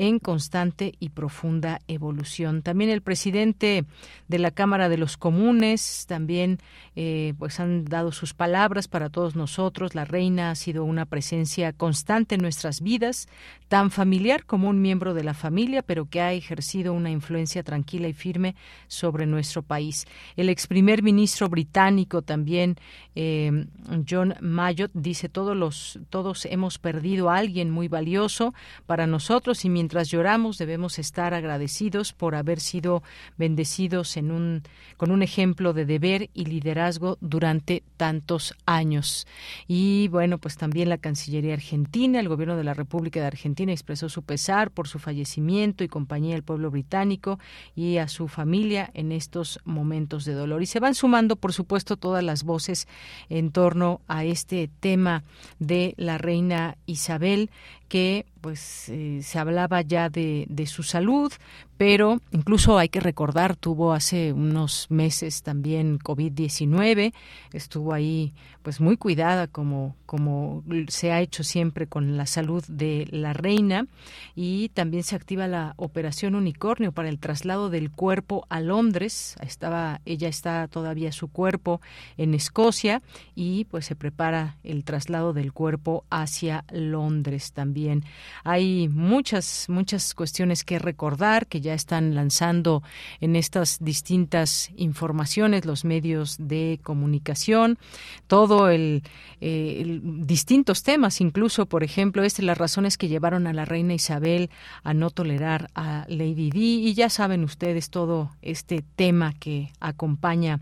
[SPEAKER 2] en constante y profunda evolución. También el presidente de la Cámara de los Comunes también eh, pues han dado sus palabras para todos nosotros. La reina ha sido una presencia constante en nuestras vidas, tan familiar como un miembro de la familia, pero que ha ejercido una influencia tranquila y firme sobre nuestro país. El ex primer ministro británico también, eh, John Mayotte, dice todos los todos hemos perdido a alguien muy valioso para nosotros y mientras lloramos debemos estar agradecidos por haber sido bendecidos en un, con un ejemplo de deber y liderazgo durante tantos años. Y bueno, pues también la Cancillería Argentina, el gobierno de la República de Argentina expresó su pesar por su fallecimiento y compañía al pueblo británico y a su familia en estos momentos de dolor. Y se van sumando, por supuesto, todas las voces en torno a este tema de la reina Isabel que pues eh, se hablaba ya de, de, su salud, pero incluso hay que recordar, tuvo hace unos meses también COVID-19, estuvo ahí pues muy cuidada como, como se ha hecho siempre con la salud de la reina y también se activa la operación unicornio para el traslado del cuerpo a Londres, estaba, ella está todavía su cuerpo en Escocia y pues se prepara el traslado del cuerpo hacia Londres también. Hay muchas, muchas cuestiones que recordar que ya están lanzando en estas distintas informaciones los medios de comunicación, todo el, eh, distintos temas, incluso, por ejemplo, este, las razones que llevaron a la reina Isabel a no tolerar a Lady Di, y ya saben ustedes todo este tema que acompaña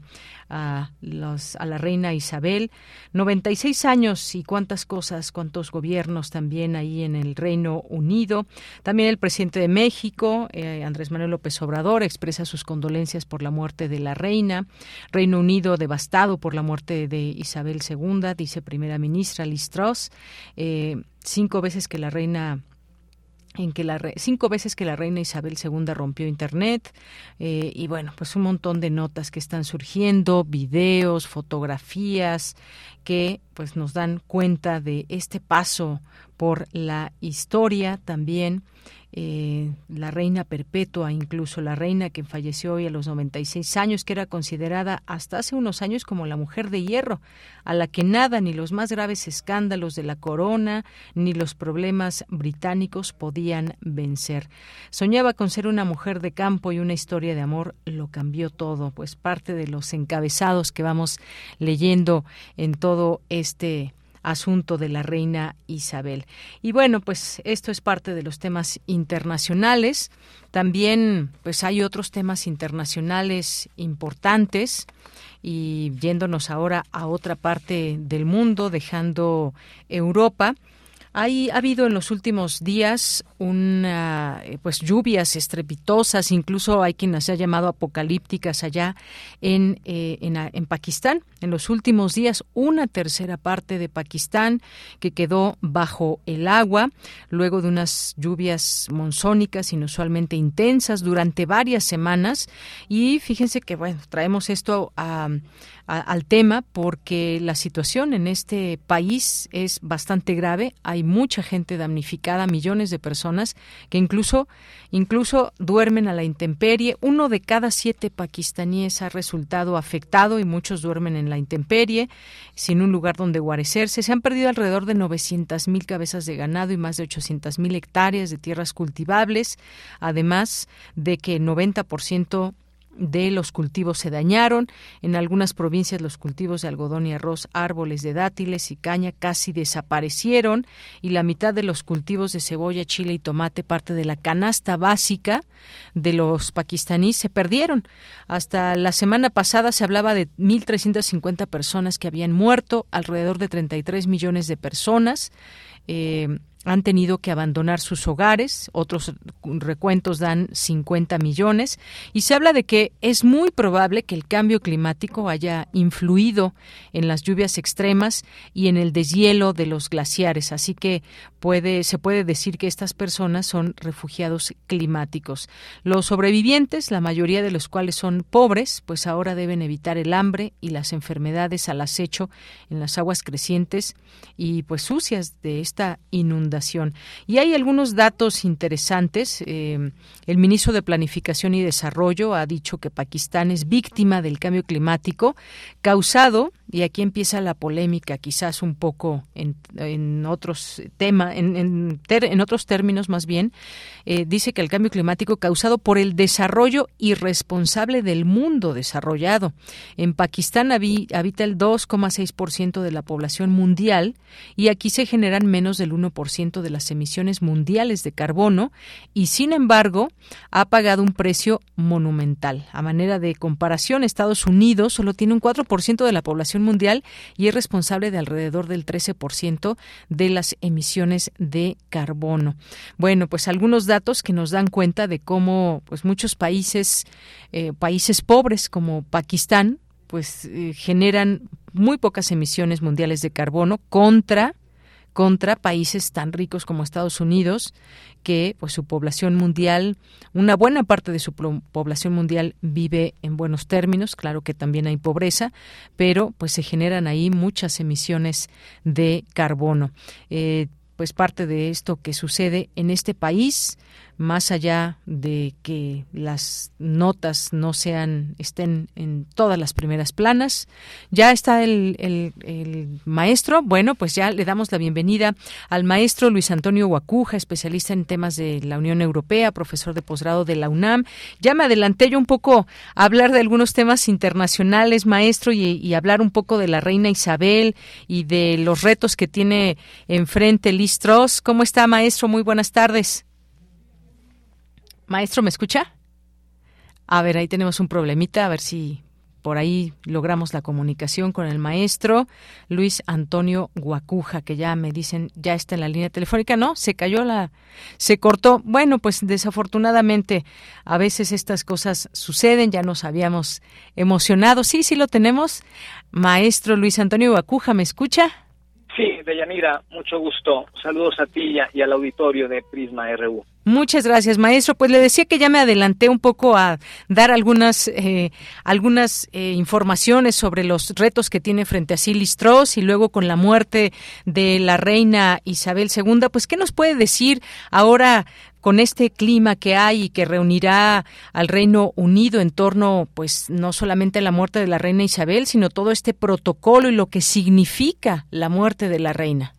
[SPEAKER 2] a, los, a la reina Isabel. 96 años y cuántas cosas, cuántos gobiernos también ahí en el Reino Unido. También el presidente de México, eh, Manuel López Obrador, expresa sus condolencias por la muerte de la reina. Reino Unido devastado por la muerte de Isabel II, dice primera ministra Liz Truss. Eh, cinco veces que la reina en que la cinco veces que la reina Isabel II rompió internet eh, y bueno pues un montón de notas que están surgiendo videos fotografías que pues nos dan cuenta de este paso por la historia también eh, la reina perpetua, incluso la reina que falleció hoy a los 96 años, que era considerada hasta hace unos años como la mujer de hierro, a la que nada, ni los más graves escándalos de la corona, ni los problemas británicos podían vencer. Soñaba con ser una mujer de campo y una historia de amor lo cambió todo, pues parte de los encabezados que vamos leyendo en todo este asunto de la reina Isabel. Y bueno, pues esto es parte de los temas internacionales. También pues hay otros temas internacionales importantes y yéndonos ahora a otra parte del mundo, dejando Europa, hay, ha habido en los últimos días una, eh, pues lluvias estrepitosas, incluso hay quien las ha llamado apocalípticas allá en, eh, en, en, Pakistán. En los últimos días, una tercera parte de Pakistán que quedó bajo el agua, luego de unas lluvias monzónicas inusualmente intensas durante varias semanas. Y fíjense que, bueno, traemos esto a al tema porque la situación en este país es bastante grave. Hay mucha gente damnificada, millones de personas que incluso, incluso duermen a la intemperie. Uno de cada siete pakistaníes ha resultado afectado y muchos duermen en la intemperie, sin un lugar donde guarecerse. Se han perdido alrededor de 900 mil cabezas de ganado y más de 800 mil hectáreas de tierras cultivables, además de que el 90% de los cultivos se dañaron. En algunas provincias los cultivos de algodón y arroz, árboles de dátiles y caña casi desaparecieron y la mitad de los cultivos de cebolla, chile y tomate, parte de la canasta básica de los pakistaníes, se perdieron. Hasta la semana pasada se hablaba de 1.350 personas que habían muerto, alrededor de 33 millones de personas. Eh, han tenido que abandonar sus hogares, otros recuentos dan 50 millones, y se habla de que es muy probable que el cambio climático haya influido en las lluvias extremas y en el deshielo de los glaciares, así que puede, se puede decir que estas personas son refugiados climáticos. Los sobrevivientes, la mayoría de los cuales son pobres, pues ahora deben evitar el hambre y las enfermedades al acecho en las aguas crecientes y pues sucias de esta inundación y hay algunos datos interesantes. Eh, el ministro de Planificación y Desarrollo ha dicho que Pakistán es víctima del cambio climático causado, y aquí empieza la polémica, quizás un poco en, otros temas, en, otros términos más bien, eh, dice que el cambio climático causado por el desarrollo irresponsable del mundo desarrollado. En Pakistán habita el 2,6% de la población mundial y aquí se generan menos del 1% de las emisiones mundiales de carbono y, sin embargo, ha pagado un precio monumental. A manera de comparación, Estados Unidos solo tiene un 4% de la población mundial y es responsable de alrededor del 13% de las emisiones de carbono. Bueno, pues algunos datos que nos dan cuenta de cómo pues muchos países, eh, países pobres como Pakistán, pues eh, generan muy pocas emisiones mundiales de carbono contra contra países tan ricos como Estados Unidos, que pues su población mundial, una buena parte de su población mundial vive en buenos términos, claro que también hay pobreza, pero pues se generan ahí muchas emisiones de carbono. Eh, pues parte de esto que sucede en este país, más allá de que las notas no sean, estén en todas las primeras planas. Ya está el, maestro. Bueno, pues ya le damos la bienvenida al maestro Luis Antonio Guacuja, especialista en temas de la Unión Europea, profesor de posgrado de la UNAM. Ya me adelanté yo un poco a hablar de algunos temas internacionales, maestro, y, hablar un poco de la reina Isabel y de los retos que tiene enfrente el ¿Cómo está, maestro? Muy buenas tardes. Maestro, ¿me escucha? A ver, ahí tenemos un problemita, a ver si por ahí logramos la comunicación con el maestro Luis Antonio Guacuja, que ya me dicen ya está en la línea telefónica. No, se cayó la, se cortó. Bueno, pues desafortunadamente a veces estas cosas suceden, ya nos habíamos emocionado. Sí, sí lo tenemos. Maestro Luis Antonio Guacuja, ¿me escucha?
[SPEAKER 26] Sí, Deyanira, mucho gusto. Saludos a ti y, al auditorio de Prisma RU.
[SPEAKER 2] Muchas gracias, maestro. Pues le decía que ya me adelanté un poco a dar algunas eh, algunas eh, informaciones sobre los retos que tiene frente a Silistros y luego con la muerte de la reina Isabel II. Pues, ¿qué nos puede decir ahora con este clima que hay y que reunirá al Reino Unido en torno, pues, no solamente a la muerte de la reina Isabel, sino todo este protocolo y lo que significa la muerte de la reina.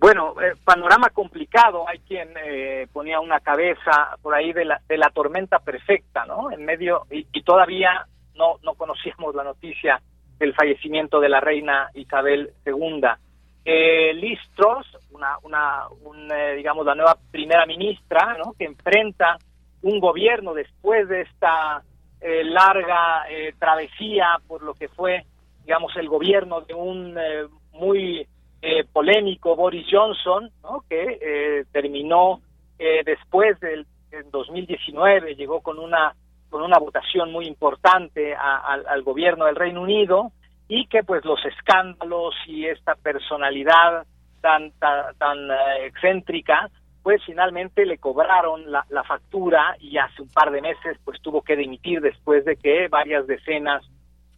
[SPEAKER 26] Bueno, eh, panorama complicado. Hay quien eh, ponía una cabeza por ahí de la, de la tormenta perfecta, ¿no? En medio y, todavía no no conocíamos la noticia del fallecimiento de la reina Isabel II. Eh, Liz Truss, una, una eh, digamos, la nueva primera ministra, ¿no? que enfrenta un gobierno después de esta eh, larga eh, travesía por lo que fue, digamos, el gobierno de un muy polémico Boris Johnson, que terminó después del 2019, llegó con una con una votación muy importante al gobierno del Reino Unido y que pues los escándalos y esta personalidad tan tan, eh, excéntrica pues finalmente le cobraron la, la, factura y hace un par de meses pues tuvo que dimitir después de que varias decenas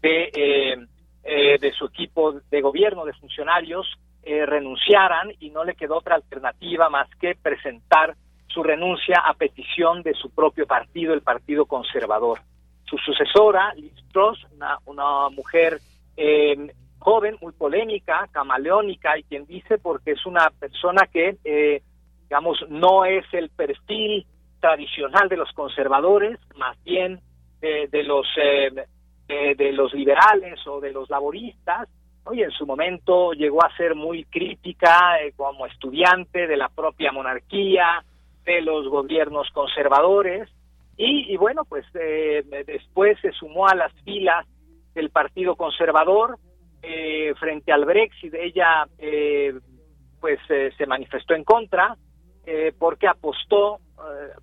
[SPEAKER 26] de eh, eh, de su equipo de gobierno de funcionarios eh, renunciaran y no le quedó otra alternativa más que presentar su renuncia a petición de su propio partido, el Partido Conservador. Su sucesora, Liz Truss, una, mujer eh, joven, muy polémica, camaleónica, y quien dice porque es una persona que, eh, digamos, no es el perfil tradicional de los conservadores, más bien de los de los liberales o de los laboristas, y en su momento llegó a ser muy crítica como estudiante de la propia monarquía, de los gobiernos conservadores y, bueno, pues eh, después se sumó a las filas del Partido Conservador eh, frente al Brexit. Ella eh, pues se manifestó en contra porque apostó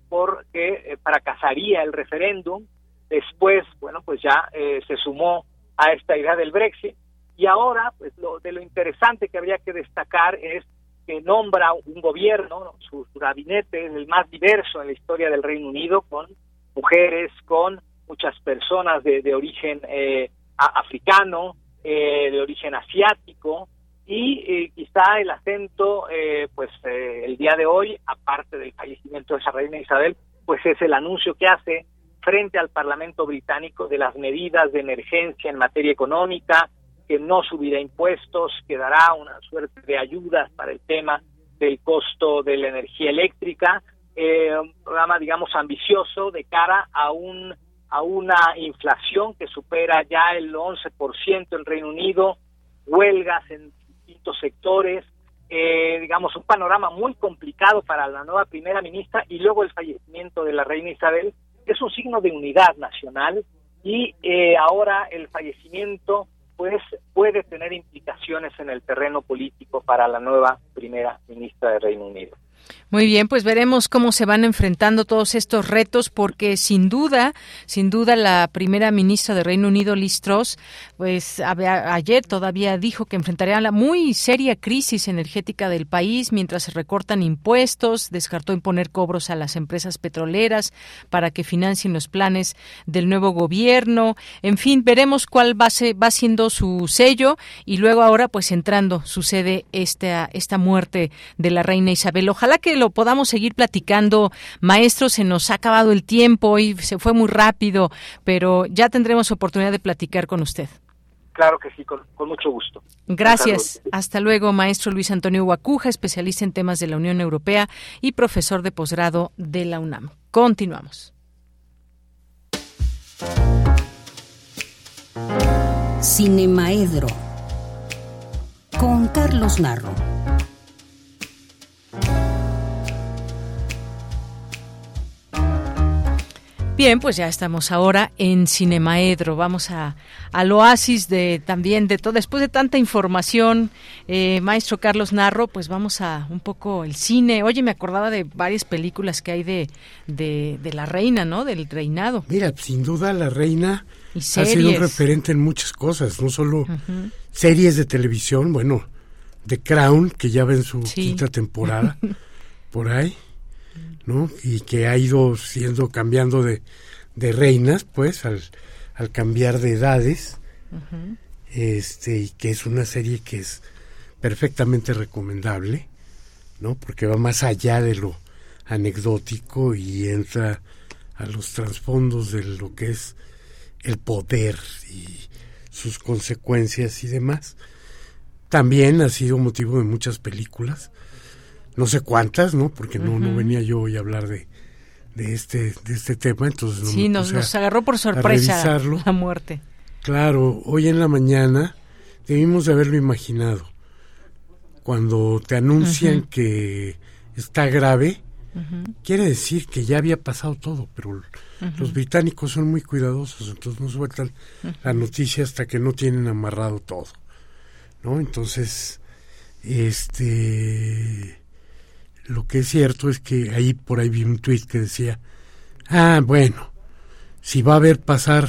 [SPEAKER 26] por que fracasaría el referéndum. Después, bueno, pues ya se sumó a esta idea del Brexit. Y ahora, pues lo, de lo interesante que habría que destacar es que nombra un gobierno, su, gabinete es el más diverso en la historia del Reino Unido, con mujeres, con muchas personas de, origen eh, africano, eh, de origen asiático, y eh, quizá el acento, pues el día de hoy, aparte del fallecimiento de esa reina Isabel, pues es el anuncio que hace frente al Parlamento británico de las medidas de emergencia en materia económica, que no subirá impuestos, que dará una suerte de ayudas para el tema del costo de la energía eléctrica, eh, un programa, digamos, ambicioso de cara a un a una inflación que supera ya el 11% en Reino Unido, huelgas en distintos sectores, eh, digamos, un panorama muy complicado para la nueva primera ministra y luego el fallecimiento de la reina Isabel, es un signo de unidad nacional y eh, ahora el fallecimiento pues puede tener implicaciones en el terreno político para la nueva primera ministra de Reino Unido.
[SPEAKER 2] Muy bien, pues veremos cómo se van enfrentando todos estos retos, porque sin duda, sin duda, la primera ministra de Reino Unido, Liz Truss, pues ayer todavía dijo que enfrentaría la muy seria crisis energética del país mientras se recortan impuestos, descartó imponer cobros a las empresas petroleras para que financien los planes del nuevo gobierno. En fin, veremos cuál va, va siendo su sello y luego ahora, pues entrando, sucede esta, esta muerte de la reina Isabel. Ojalá que lo podamos seguir platicando. Maestro, se nos ha acabado el tiempo y se fue muy rápido, pero ya tendremos oportunidad de platicar con usted.
[SPEAKER 26] Claro que sí, con, mucho gusto.
[SPEAKER 2] Gracias. Hasta luego, maestro Luis Antonio Guacuja, especialista en temas de la Unión Europea y profesor de posgrado de la UNAM. Continuamos.
[SPEAKER 20] Cinemaedro con Carlos Narro.
[SPEAKER 2] Bien, pues ya estamos ahora en Cinemaedro. Vamos a, al oasis de también de todo. Después de tanta información, eh, maestro Carlos Narro, pues vamos a un poco el cine. Oye, me acordaba de varias películas que hay de, de, la reina, ¿no? Del reinado.
[SPEAKER 27] Mira, sin duda la reina ha sido un referente en muchas cosas, no solo series de televisión, bueno, The Crown, que ya ven su quinta temporada, por ahí ¿no? Y que ha ido siendo cambiando de, de reinas, pues, al, al, cambiar de edades. Este, y que es una serie que es perfectamente recomendable, ¿no? Porque va más allá de lo anecdótico y entra a los trasfondos de lo que es el poder y sus consecuencias y demás. También ha sido motivo de muchas películas no sé cuántas, ¿no? Porque no, no venía yo hoy a hablar de, de este de este tema, entonces no
[SPEAKER 2] sí, nos, nos, agarró por sorpresa la muerte.
[SPEAKER 27] Claro, hoy en la mañana debimos de haberlo imaginado. Cuando te anuncian que está grave, quiere decir que ya había pasado todo, pero los británicos son muy cuidadosos, entonces no sueltan la noticia hasta que no tienen amarrado todo, ¿no? Entonces, este lo que es cierto es que ahí por ahí vi un tuit que decía, ah, bueno, si va a ver pasar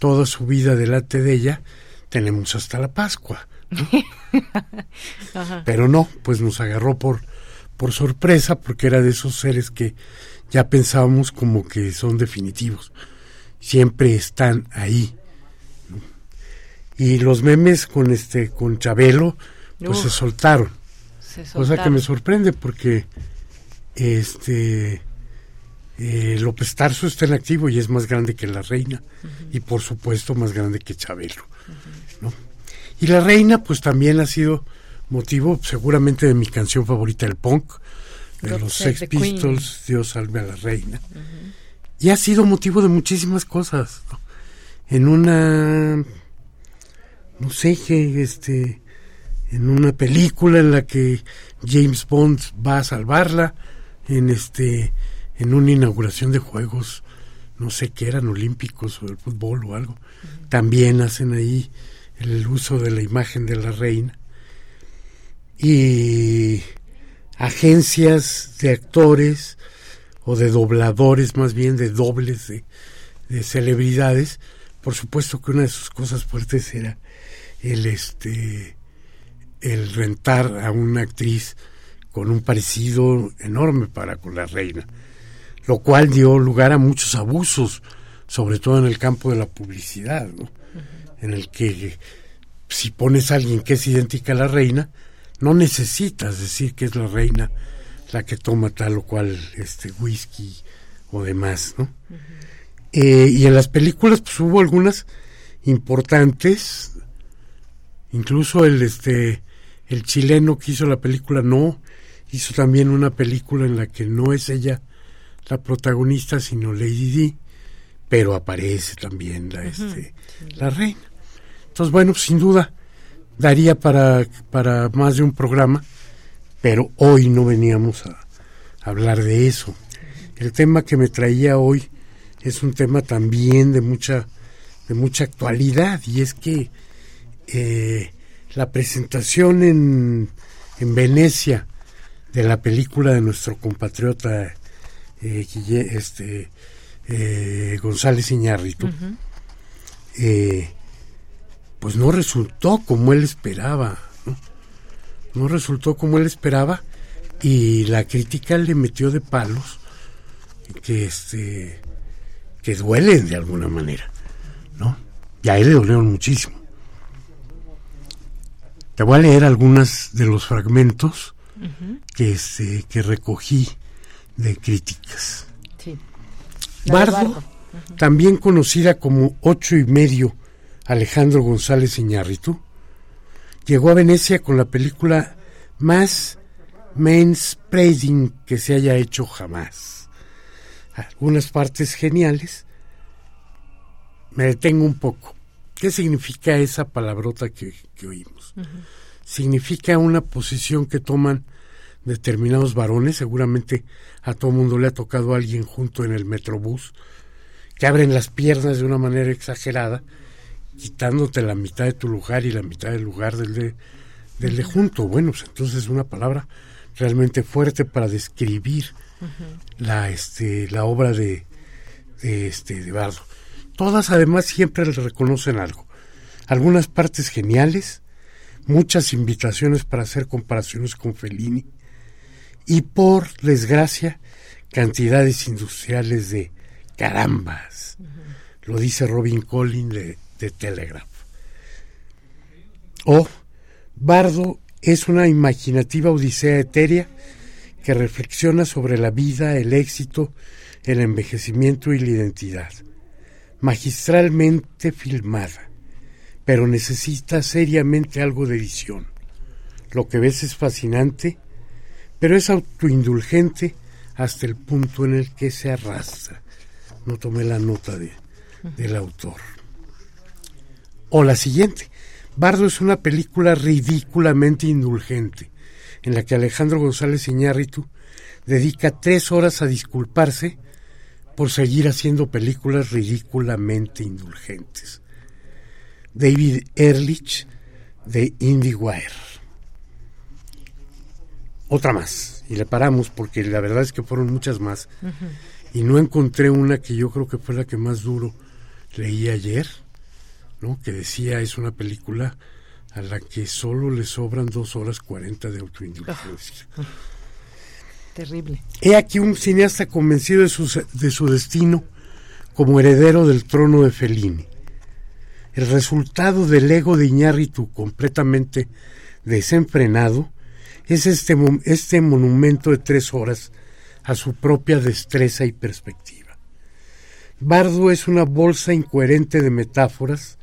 [SPEAKER 27] toda su vida delante de ella, tenemos hasta la Pascua. Pero no, pues nos agarró por, por sorpresa porque era de esos seres que ya pensábamos como que son definitivos. Siempre están ahí. Y los memes con este con Chabelo, pues se soltaron. Cosa que me sorprende porque este eh, López Tarso está en activo y es más grande que la reina y por supuesto más grande que Chabelo. ¿no? Y la reina pues también ha sido motivo seguramente de mi canción favorita, el punk, de los Sex Pistols, Dios salve a la reina. Y ha sido motivo de muchísimas cosas. En una, no sé, qué este, en una película en la que James Bond va a salvarla, en este, en una inauguración de juegos, no sé qué eran, olímpicos o del fútbol o algo. También hacen ahí el uso de la imagen de la reina. Y agencias de actores o de dobladores, más bien de dobles de, celebridades, por supuesto que una de sus cosas fuertes era el este el rentar a una actriz con un parecido enorme para con la reina, lo cual dio lugar a muchos abusos, sobre todo en el campo de la publicidad, en el que si pones a alguien que es idéntica a la reina, no necesitas decir que es la reina la que toma tal o cual este whisky o demás, ¿no? Eh, y en las películas pues hubo algunas importantes, incluso el este el chileno que hizo la película no hizo también una película en la que no es ella la protagonista sino Lady Di, pero aparece también la este la reina. Entonces bueno, pues, sin duda daría para, para más de un programa, pero hoy no veníamos a, hablar de eso. El tema que me traía hoy es un tema también de mucha, de mucha actualidad y es que eh, la presentación en, en Venecia de la película de nuestro compatriota eh, este, eh, González Iñárritu, pues no resultó como él esperaba, ¿no? resultó como él esperaba y la crítica le metió de palos que este que duelen de alguna manera, ¿no? Y a él le dolieron muchísimo. Te voy a leer algunos de los fragmentos que, que recogí de críticas. Bardo, también conocida como ocho y medio Alejandro González Iñárritu, llegó a Venecia con la película más manspreading que se haya hecho jamás. Algunas partes geniales. Me detengo un poco. ¿Qué significa esa palabrota que, oímos? Significa una posición que toman determinados varones, seguramente a todo mundo le ha tocado a alguien junto en el metrobús, que abren las piernas de una manera exagerada quitándote la mitad de tu lugar y la mitad del lugar del de, del de junto. Bueno, pues entonces es una palabra realmente fuerte para describir la, este, la obra de, de, este, de Bardo. Todas además siempre le reconocen algo. Algunas partes geniales, muchas invitaciones para hacer comparaciones con Fellini y por desgracia cantidades industriales de carambas. Lo dice Robin Collins de de Telegraph. O Bardo es una imaginativa odisea etérea que reflexiona sobre la vida, el éxito, el envejecimiento y la identidad. Magistralmente filmada, pero necesita seriamente algo de edición. Lo que ves es fascinante, pero es autoindulgente hasta el punto en el que se arrastra. No tomé la nota de, del autor. O la siguiente, Bardo es una película ridículamente indulgente, en la que Alejandro González Iñárritu dedica tres horas a disculparse por seguir haciendo películas ridículamente indulgentes. David Ehrlich de IndieWire. Otra más, y le paramos porque la verdad es que fueron muchas más. Y no encontré una que yo creo que fue la que más duro leí ayer que decía es una película a la que solo le sobran dos horas cuarenta de autoindulgencia. Ah.
[SPEAKER 2] Terrible.
[SPEAKER 27] He aquí un cineasta convencido de su, de su destino como heredero del trono de Fellini. El resultado del ego de Iñárritu completamente desenfrenado, es este, este monumento de tres horas a su propia destreza y perspectiva. Bardo es una bolsa incoherente de metáforas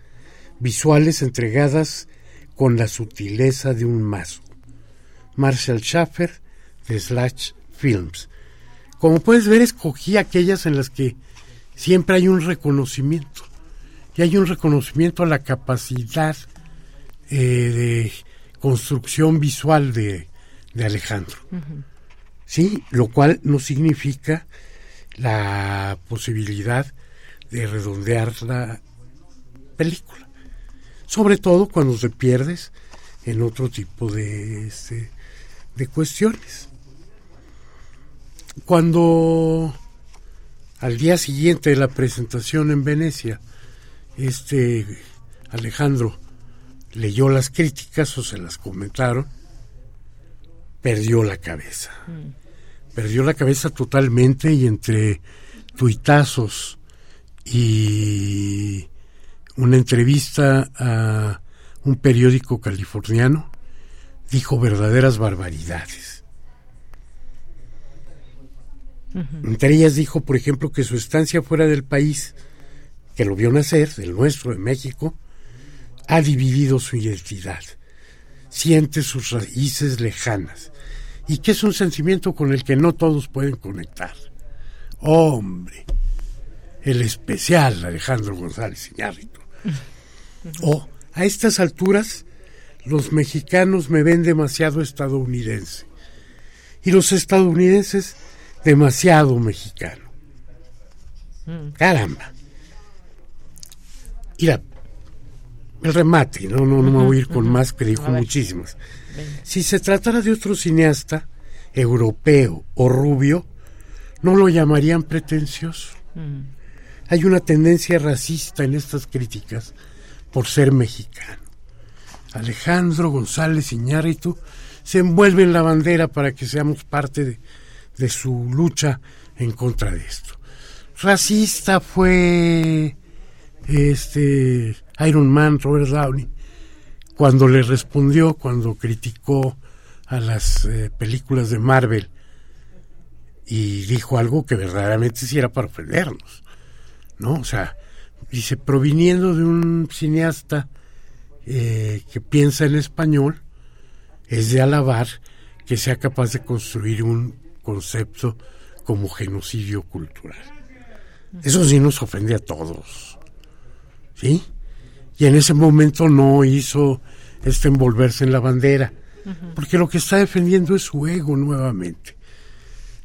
[SPEAKER 27] visuales entregadas con la sutileza de un mazo. Marshall Schaffer de Slash Films. Como puedes ver, escogí aquellas en las que siempre hay un reconocimiento. Y hay un reconocimiento a la capacidad eh, de construcción visual de, Alejandro. Sí, lo cual no significa la posibilidad de redondear la película. Sobre todo cuando te pierdes en otro tipo de, este, de cuestiones. Cuando al día siguiente de la presentación en Venecia, este Alejandro leyó las críticas o se las comentaron, perdió la cabeza. Mm. Perdió la cabeza totalmente y entre tuitazos y una entrevista a un periódico californiano, dijo verdaderas barbaridades. Entre ellas dijo, por ejemplo, que su estancia fuera del país, que lo vio nacer, del nuestro, de México, ha dividido su identidad, siente sus raíces lejanas, y que es un sentimiento con el que no todos pueden conectar. Hombre, el especial Alejandro González Iñárritu. O, a estas alturas, los mexicanos me ven demasiado estadounidense y los estadounidenses demasiado mexicano. Mm. Caramba. Mira, el remate, no, no, no me voy a ir con más, que dijo muchísimas. Si se tratara de otro cineasta, europeo o rubio, no lo llamarían pretencioso. Mm. Hay una tendencia racista en estas críticas por ser mexicano. Alejandro González Iñárritu se envuelve en la bandera para que seamos parte de, de su lucha en contra de esto. Racista fue este Iron Man, Robert Downey, cuando le respondió, cuando criticó a las eh, películas de Marvel y dijo algo que verdaderamente sí era para ofendernos, ¿no? O sea, dice, proviniendo de un cineasta eh, que piensa en español, es de alabar que sea capaz de construir un concepto como genocidio cultural. Eso sí nos ofende a todos. ¿Sí? Y en ese momento no hizo este envolverse en la bandera, porque lo que está defendiendo es su ego nuevamente.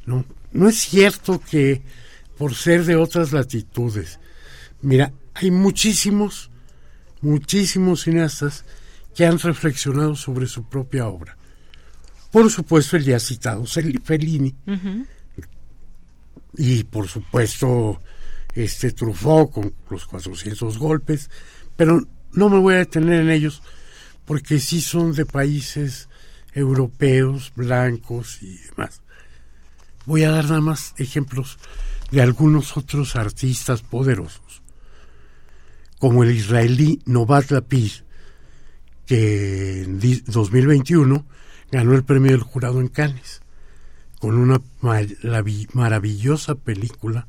[SPEAKER 27] No, no es cierto que por ser de otras latitudes. Mira, hay muchísimos, muchísimos cineastas que han reflexionado sobre su propia obra. Por supuesto, el ya citado Fellini. Y por supuesto, este Truffaut con los 400 golpes. Pero no me voy a detener en ellos porque sí son de países europeos, blancos y demás. Voy a dar nada más ejemplos de algunos otros artistas poderosos, como el israelí Novat Lapid, que en 2021 ganó el premio del jurado en Cannes con una maravillosa película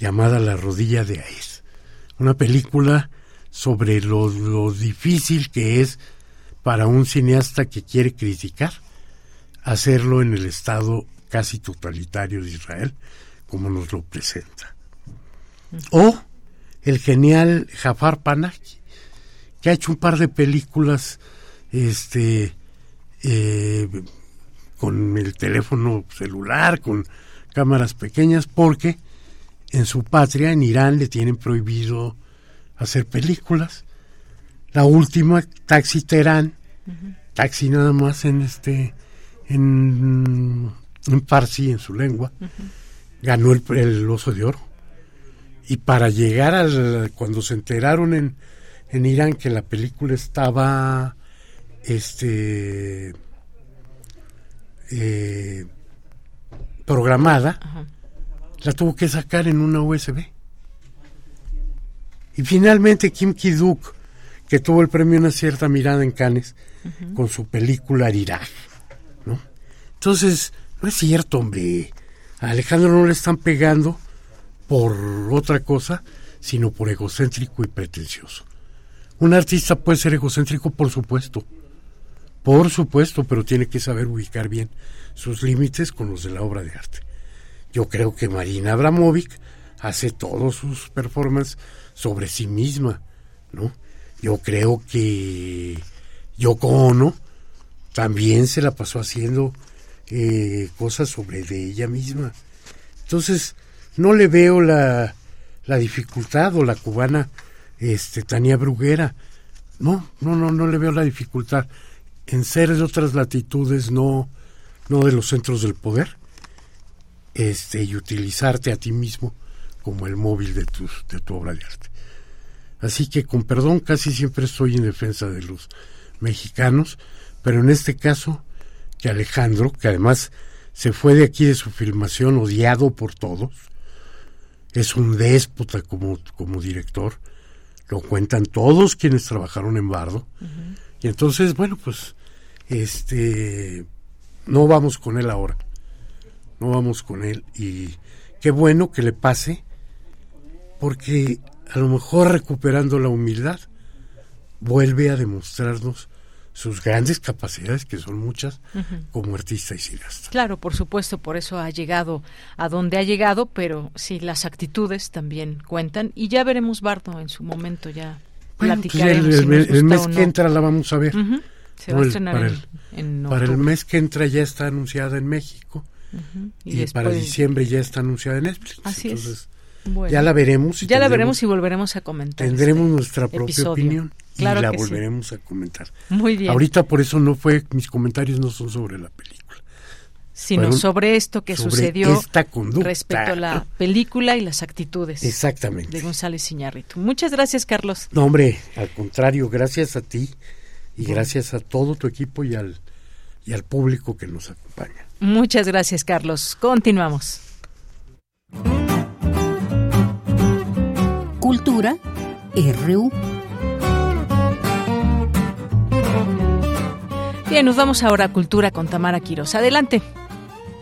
[SPEAKER 27] llamada La rodilla de Aes. Una película sobre lo, difícil que es para un cineasta que quiere criticar hacerlo en el estado casi totalitario de Israel, como nos lo presenta. O el genial Jafar Panahi, que ha hecho un par de películas este, eh, con el teléfono celular, con cámaras pequeñas, porque en su patria, en Irán, le tienen prohibido hacer películas. La última, Taxi Teherán, Taxi nada más en este, en, en Farsi, en su lengua, ganó el, el, Oso de Oro. Y para llegar al, cuando se enteraron en, en Irán que la película estaba este eh, programada, la tuvo que sacar en una USB. Y finalmente Kim Ki-duk, que tuvo el premio Una cierta mirada en Cannes con su película Ariraj, ¿no? Entonces, no es cierto, hombre. A Alejandro no le están pegando por otra cosa, sino por egocéntrico y pretencioso. Un artista puede ser egocéntrico, por supuesto, por supuesto, pero tiene que saber ubicar bien sus límites con los de la obra de arte. Yo creo que Marina Abramovic hace todos sus performances sobre sí misma, ¿no? Yo creo que Yoko Ono también se la pasó haciendo eh, cosas sobre de ella misma. Entonces, no le veo la, la dificultad o la cubana este Tania Bruguera. No, no, no, no le veo la dificultad en ser de otras latitudes, no, no de los centros del poder, este, y utilizarte a ti mismo como el móvil de tu, de tu obra de arte. Así que con perdón casi siempre estoy en defensa de los mexicanos, pero en este caso que Alejandro, que además se fue de aquí de su filmación odiado por todos, es un déspota como, como director, lo cuentan todos quienes trabajaron en Bardo, y entonces, bueno, pues, este, no vamos con él ahora, no vamos con él, y qué bueno que le pase, porque a lo mejor recuperando la humildad, vuelve a demostrarnos sus grandes capacidades, que son muchas, como artista y cineasta.
[SPEAKER 2] Claro, por supuesto, por eso ha llegado a donde ha llegado, pero sí, las actitudes también cuentan y ya veremos Bardo en su momento, ya
[SPEAKER 27] bueno, pues el, mes que entra la vamos a ver.
[SPEAKER 2] Se va a estrenar
[SPEAKER 27] para,
[SPEAKER 2] en,
[SPEAKER 27] para el mes que entra ya está anunciada en México y, para diciembre ya está anunciada en Netflix.
[SPEAKER 2] Así
[SPEAKER 27] Entonces, ya la veremos.
[SPEAKER 2] Y ya la veremos y volveremos a comentar.
[SPEAKER 27] Tendremos este nuestra propia opinión y la volveremos a comentar.
[SPEAKER 2] Muy bien.
[SPEAKER 27] Ahorita por eso no fue, mis comentarios no son sobre la película.
[SPEAKER 2] Sino sobre esto que sucedió respecto a la película y las actitudes.
[SPEAKER 27] Exactamente.
[SPEAKER 2] De González Iñárritu. Muchas gracias, Carlos.
[SPEAKER 27] No, hombre, al contrario, gracias a ti y gracias a todo tu equipo y al, y al público que nos acompaña.
[SPEAKER 2] Muchas gracias, Carlos. Continuamos.
[SPEAKER 20] Cultura RU.
[SPEAKER 2] Bien, nos vamos ahora a Cultura con Tamara Quiroz. Adelante.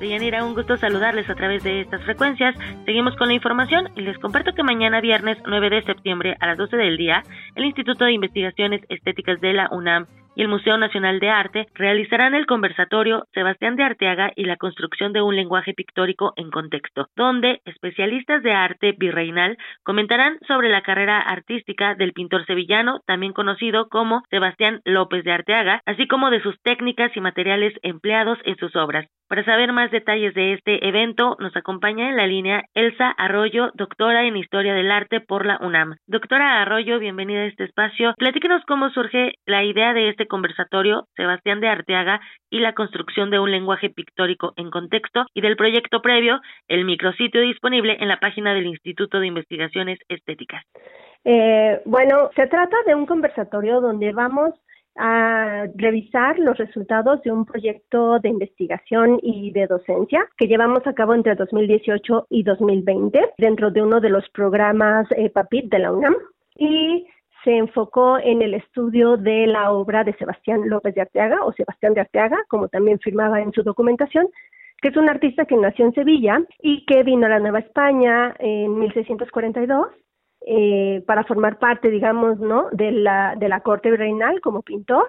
[SPEAKER 28] Deyanira, un gusto saludarles a través de estas frecuencias. Seguimos con la información y les comparto que mañana viernes 9 de septiembre a las 12 del día, el Instituto de Investigaciones Estéticas de la UNAM el Museo Nacional de Arte realizarán el conversatorio Sebastián de Arteaga y la construcción de un lenguaje pictórico en contexto, donde especialistas de arte virreinal comentarán sobre la carrera artística del pintor sevillano, también conocido como Sebastián López de Arteaga, así como de sus técnicas y materiales empleados en sus obras. Para saber más detalles de este evento, nos acompaña en la línea Elsa Arroyo, doctora en Historia del Arte por la UNAM. Doctora Arroyo, bienvenida a este espacio. Platíquenos cómo surge la idea de este conversatorio, Sebastián de Arteaga y la construcción de un lenguaje pictórico en contexto y del proyecto previo, el micrositio disponible en la página del Instituto de Investigaciones Estéticas.
[SPEAKER 29] Eh, bueno, se trata de un conversatorio donde vamos a revisar los resultados de un proyecto de investigación y de docencia que llevamos a cabo entre 2018 y 2020 dentro de uno de los programas eh, PAPIT de la UNAM. Y se enfocó en el estudio de la obra de Sebastián López de Arteaga o Sebastián de Arteaga, como también firmaba en su documentación, que es un artista que nació en Sevilla y que vino a la Nueva España en 1642 eh, para formar parte, digamos, ¿no? de la, de la corte virreinal como pintor.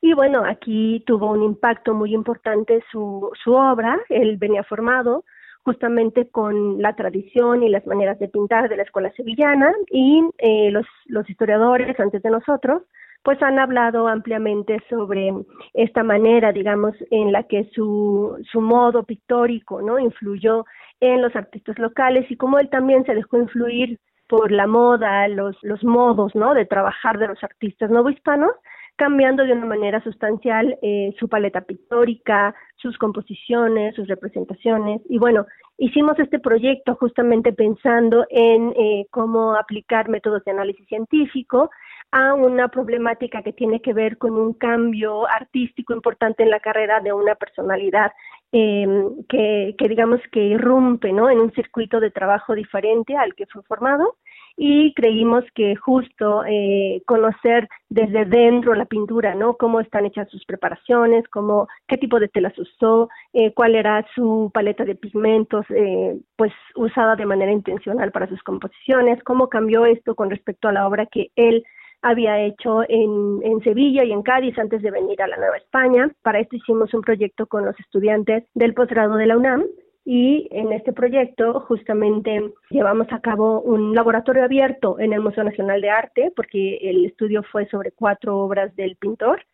[SPEAKER 29] Y bueno, aquí tuvo un impacto muy importante su, su obra. Él venía formado justamente con la tradición y las maneras de pintar de la escuela sevillana y eh, los, los historiadores antes de nosotros pues han hablado ampliamente sobre esta manera, digamos, en la que su, su modo pictórico, ¿no? Influyó en los artistas locales y cómo él también se dejó influir por la moda, los, los modos, ¿no? De trabajar de los artistas novohispanos cambiando de una manera sustancial eh, su paleta pictórica, sus composiciones, sus representaciones. Y bueno, hicimos este proyecto justamente pensando en eh, cómo aplicar métodos de análisis científico a una problemática que tiene que ver con un cambio artístico importante en la carrera de una personalidad eh, que, que digamos que irrumpe ¿no? en un circuito de trabajo diferente al que fue formado y creímos que justo eh, conocer desde dentro la pintura, ¿no? Cómo están hechas sus preparaciones, cómo, qué tipo de telas usó, eh, cuál era su paleta de pigmentos, eh, pues usada de manera intencional para sus composiciones, cómo cambió esto con respecto a la obra que él había hecho en, en, Sevilla y en Cádiz antes de venir a la Nueva España. Para esto hicimos un proyecto con los estudiantes del posgrado de la UNAM y en este proyecto justamente llevamos a cabo un laboratorio abierto en el Museo Nacional de Arte porque el estudio fue sobre cuatro obras del pintor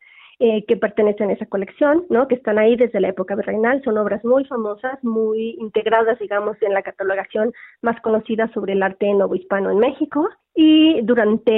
[SPEAKER 29] eh, que pertenecen a esa colección, ¿no? que están ahí desde la época virreinal, son obras muy famosas, muy integradas, digamos, en la catalogación más conocida sobre el arte novohispano en México. Y durante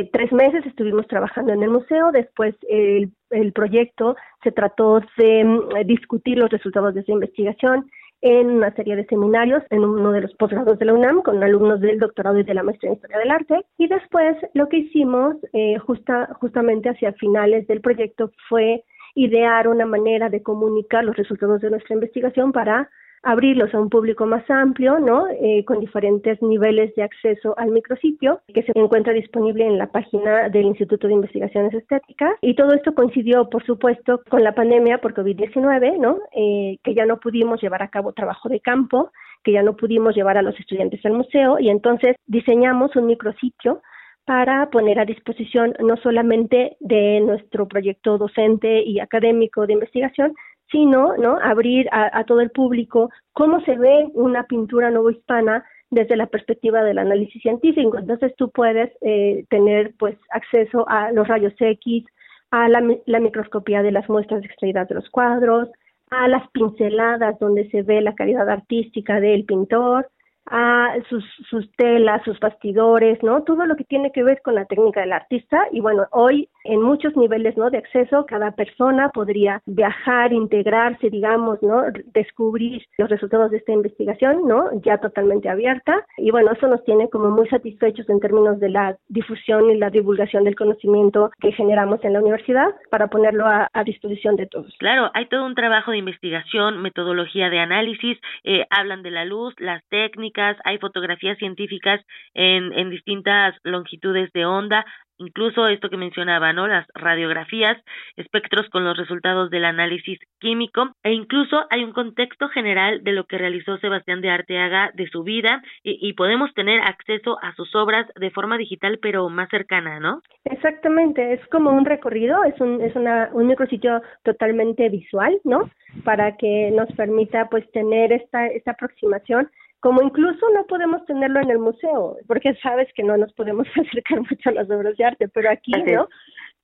[SPEAKER 29] eh, tres meses estuvimos trabajando en el museo, después el, proyecto se trató de mm, discutir los resultados de esa investigación en una serie de seminarios en uno de los posgrados de la UNAM con alumnos del doctorado y de la maestría en Historia del Arte. Y después lo que hicimos eh, justa, justamente hacia finales del proyecto fue idear una manera de comunicar los resultados de nuestra investigación para abrirlos a un público más amplio, ¿no? Eh, con diferentes niveles de acceso al micrositio que se encuentra disponible en la página del Instituto de Investigaciones Estéticas. Y todo esto coincidió, por supuesto, con la pandemia por COVID-19, ¿no? Eh, que ya no pudimos llevar a cabo trabajo de campo, que ya no pudimos llevar a los estudiantes al museo y entonces diseñamos un micrositio para poner a disposición no solamente de nuestro proyecto docente y académico de investigación, sino ¿no? abrir a, todo el público cómo se ve una pintura novohispana desde la perspectiva del análisis científico. Entonces tú puedes eh, tener pues acceso a los rayos X, a la, la microscopía de las muestras extraídas de los cuadros, a las pinceladas donde se ve la calidad artística del pintor, a sus, sus telas, sus bastidores, ¿no? Todo lo que tiene que ver con la técnica del artista y bueno, hoy en muchos niveles, ¿no? de acceso, cada persona podría viajar, integrarse, digamos, ¿no? descubrir los resultados de esta investigación, ¿no? ya totalmente abierta y bueno, eso nos tiene como muy satisfechos en términos de la difusión y la divulgación del conocimiento que generamos en la universidad para ponerlo a, disposición de todos.
[SPEAKER 28] Claro, hay todo un trabajo de investigación, metodología de análisis, eh, hablan de la luz, las técnicas hay fotografías científicas en, en distintas longitudes de onda, incluso esto que mencionaba, ¿no? Las radiografías, espectros con los resultados del análisis químico e incluso hay un contexto general de lo que realizó Sebastián de Arteaga de su vida y, podemos tener acceso a sus obras de forma digital pero más cercana, ¿no?
[SPEAKER 29] Exactamente, es como un recorrido, es un es una, un micrositio totalmente visual, ¿no? Para que nos permita pues tener esta esta aproximación como incluso no podemos tenerlo en el museo, porque sabes que no nos podemos acercar mucho a las obras de arte, pero aquí, ¿no?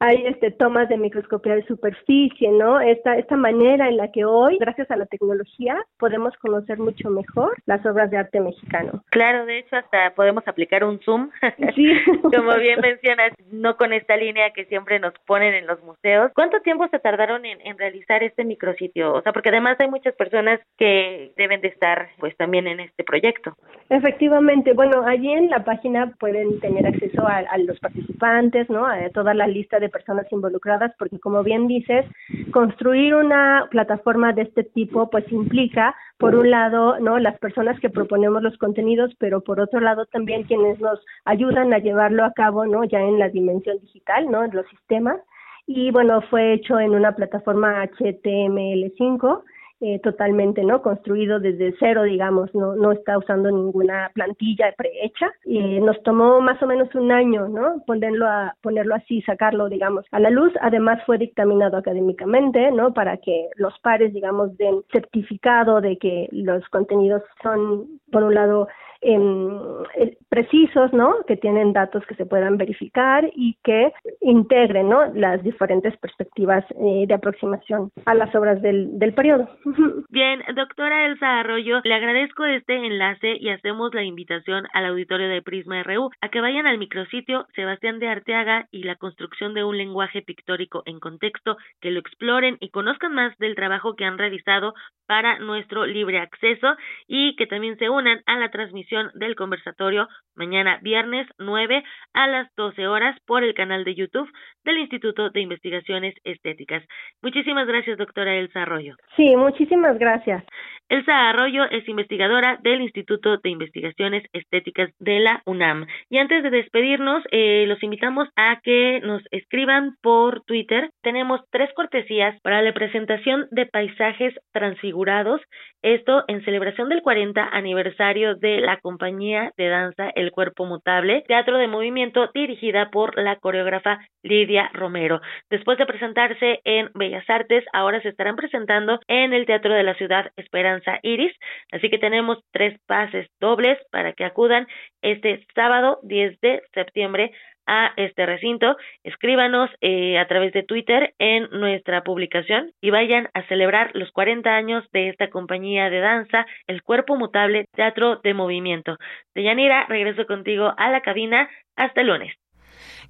[SPEAKER 29] Hay este tomas de microscopía de superficie, ¿no? Esta esta manera en la que hoy, gracias a la tecnología, podemos conocer mucho mejor las obras de arte mexicano.
[SPEAKER 28] Claro, de hecho hasta podemos aplicar un zoom. Sí. Como bien mencionas, no con esta línea que siempre nos ponen en los museos. ¿Cuánto tiempo se tardaron en, en realizar este micrositio? O sea, porque además hay muchas personas que deben de estar pues también en este proyecto.
[SPEAKER 29] Efectivamente, bueno, allí en la página pueden tener acceso a, a los participantes, ¿no? A toda la lista de personas involucradas, porque como bien dices, construir una plataforma de este tipo pues implica, por un lado, ¿no? las personas que proponemos los contenidos, pero por otro lado también quienes nos ayudan a llevarlo a cabo, ¿no? ya en la dimensión digital, ¿no? en los sistemas. Y bueno, fue hecho en una plataforma HTML5 eh, totalmente no construido desde cero digamos no no está usando ninguna plantilla prehecha. Y nos tomó más o menos un año no ponerlo a ponerlo así sacarlo digamos a la luz. Además fue dictaminado académicamente no para que los pares digamos den certificado de que los contenidos son por un lado eh, precisos, ¿no? Que tienen datos que se puedan verificar y que integren, ¿no? Las diferentes perspectivas eh, de aproximación a las obras del, del periodo.
[SPEAKER 28] Bien, doctora Elsa Arroyo, le agradezco este enlace y hacemos la invitación al auditorio de Prisma RU a que vayan al micrositio Sebastián de Arteaga y la construcción de un lenguaje pictórico en contexto, que lo exploren y conozcan más del trabajo que han realizado para nuestro libre acceso y que también se unan a la transmisión del conversatorio mañana viernes 9 a las 12 horas por el canal de YouTube del Instituto de Investigaciones Estéticas. Muchísimas gracias, doctora Elsa Arroyo.
[SPEAKER 29] Sí, muchísimas gracias.
[SPEAKER 28] Elsa Arroyo es investigadora del Instituto de Investigaciones Estéticas de la UNAM. Y antes de despedirnos, eh, los invitamos a que nos escriban por Twitter. Tenemos tres cortesías para la presentación de paisajes transfigurados. Esto en celebración del 40 aniversario de la compañía de danza El Cuerpo Mutable, teatro de movimiento dirigida por la coreógrafa Lidia Romero. Después de presentarse en Bellas Artes, ahora se estarán presentando en el Teatro de la Ciudad Esperanza Iris. Así que tenemos tres pases dobles para que acudan este sábado 10 de septiembre a este recinto, escríbanos eh, a través de Twitter en nuestra publicación y vayan a celebrar los 40 años de esta compañía de danza, El Cuerpo Mutable Teatro de Movimiento. Deyanira, regreso contigo a la cabina. Hasta el lunes.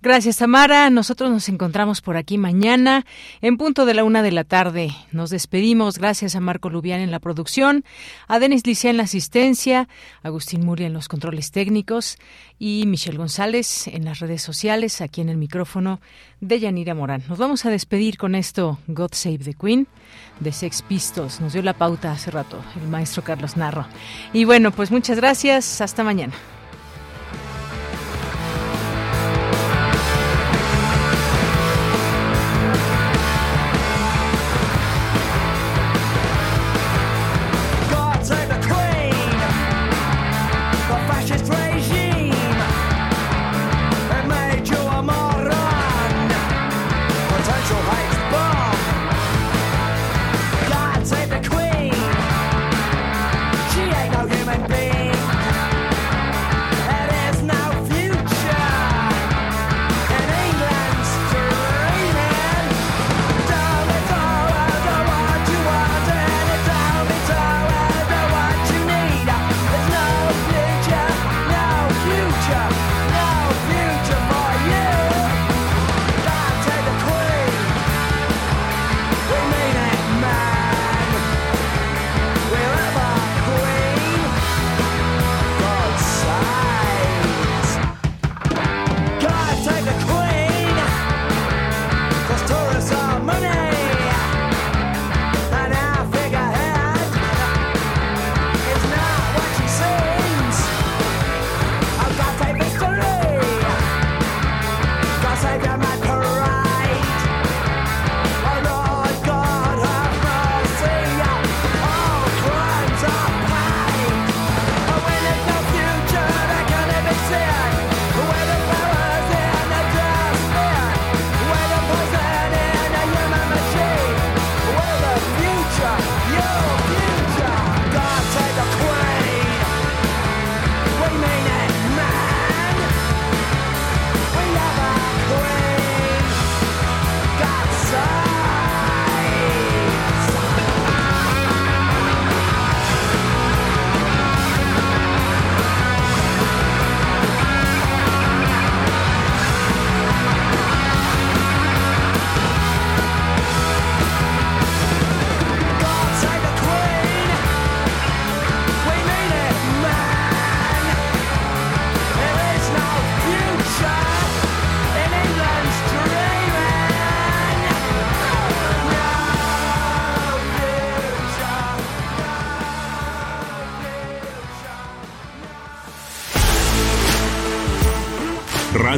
[SPEAKER 30] Gracias, Tamara. Nosotros nos encontramos por aquí mañana en punto de la una de la tarde. Nos despedimos. Gracias a Marco Lubián en la producción, a Denis Licea en la asistencia, Agustín Muria en los controles técnicos y Michelle González en las redes sociales, aquí en el micrófono de Yanira Morán. Nos vamos a despedir con esto, God Save the Queen, de Sex Pistols. Nos dio la pauta hace rato el maestro Carlos Narro. Y bueno, pues muchas gracias. Hasta mañana.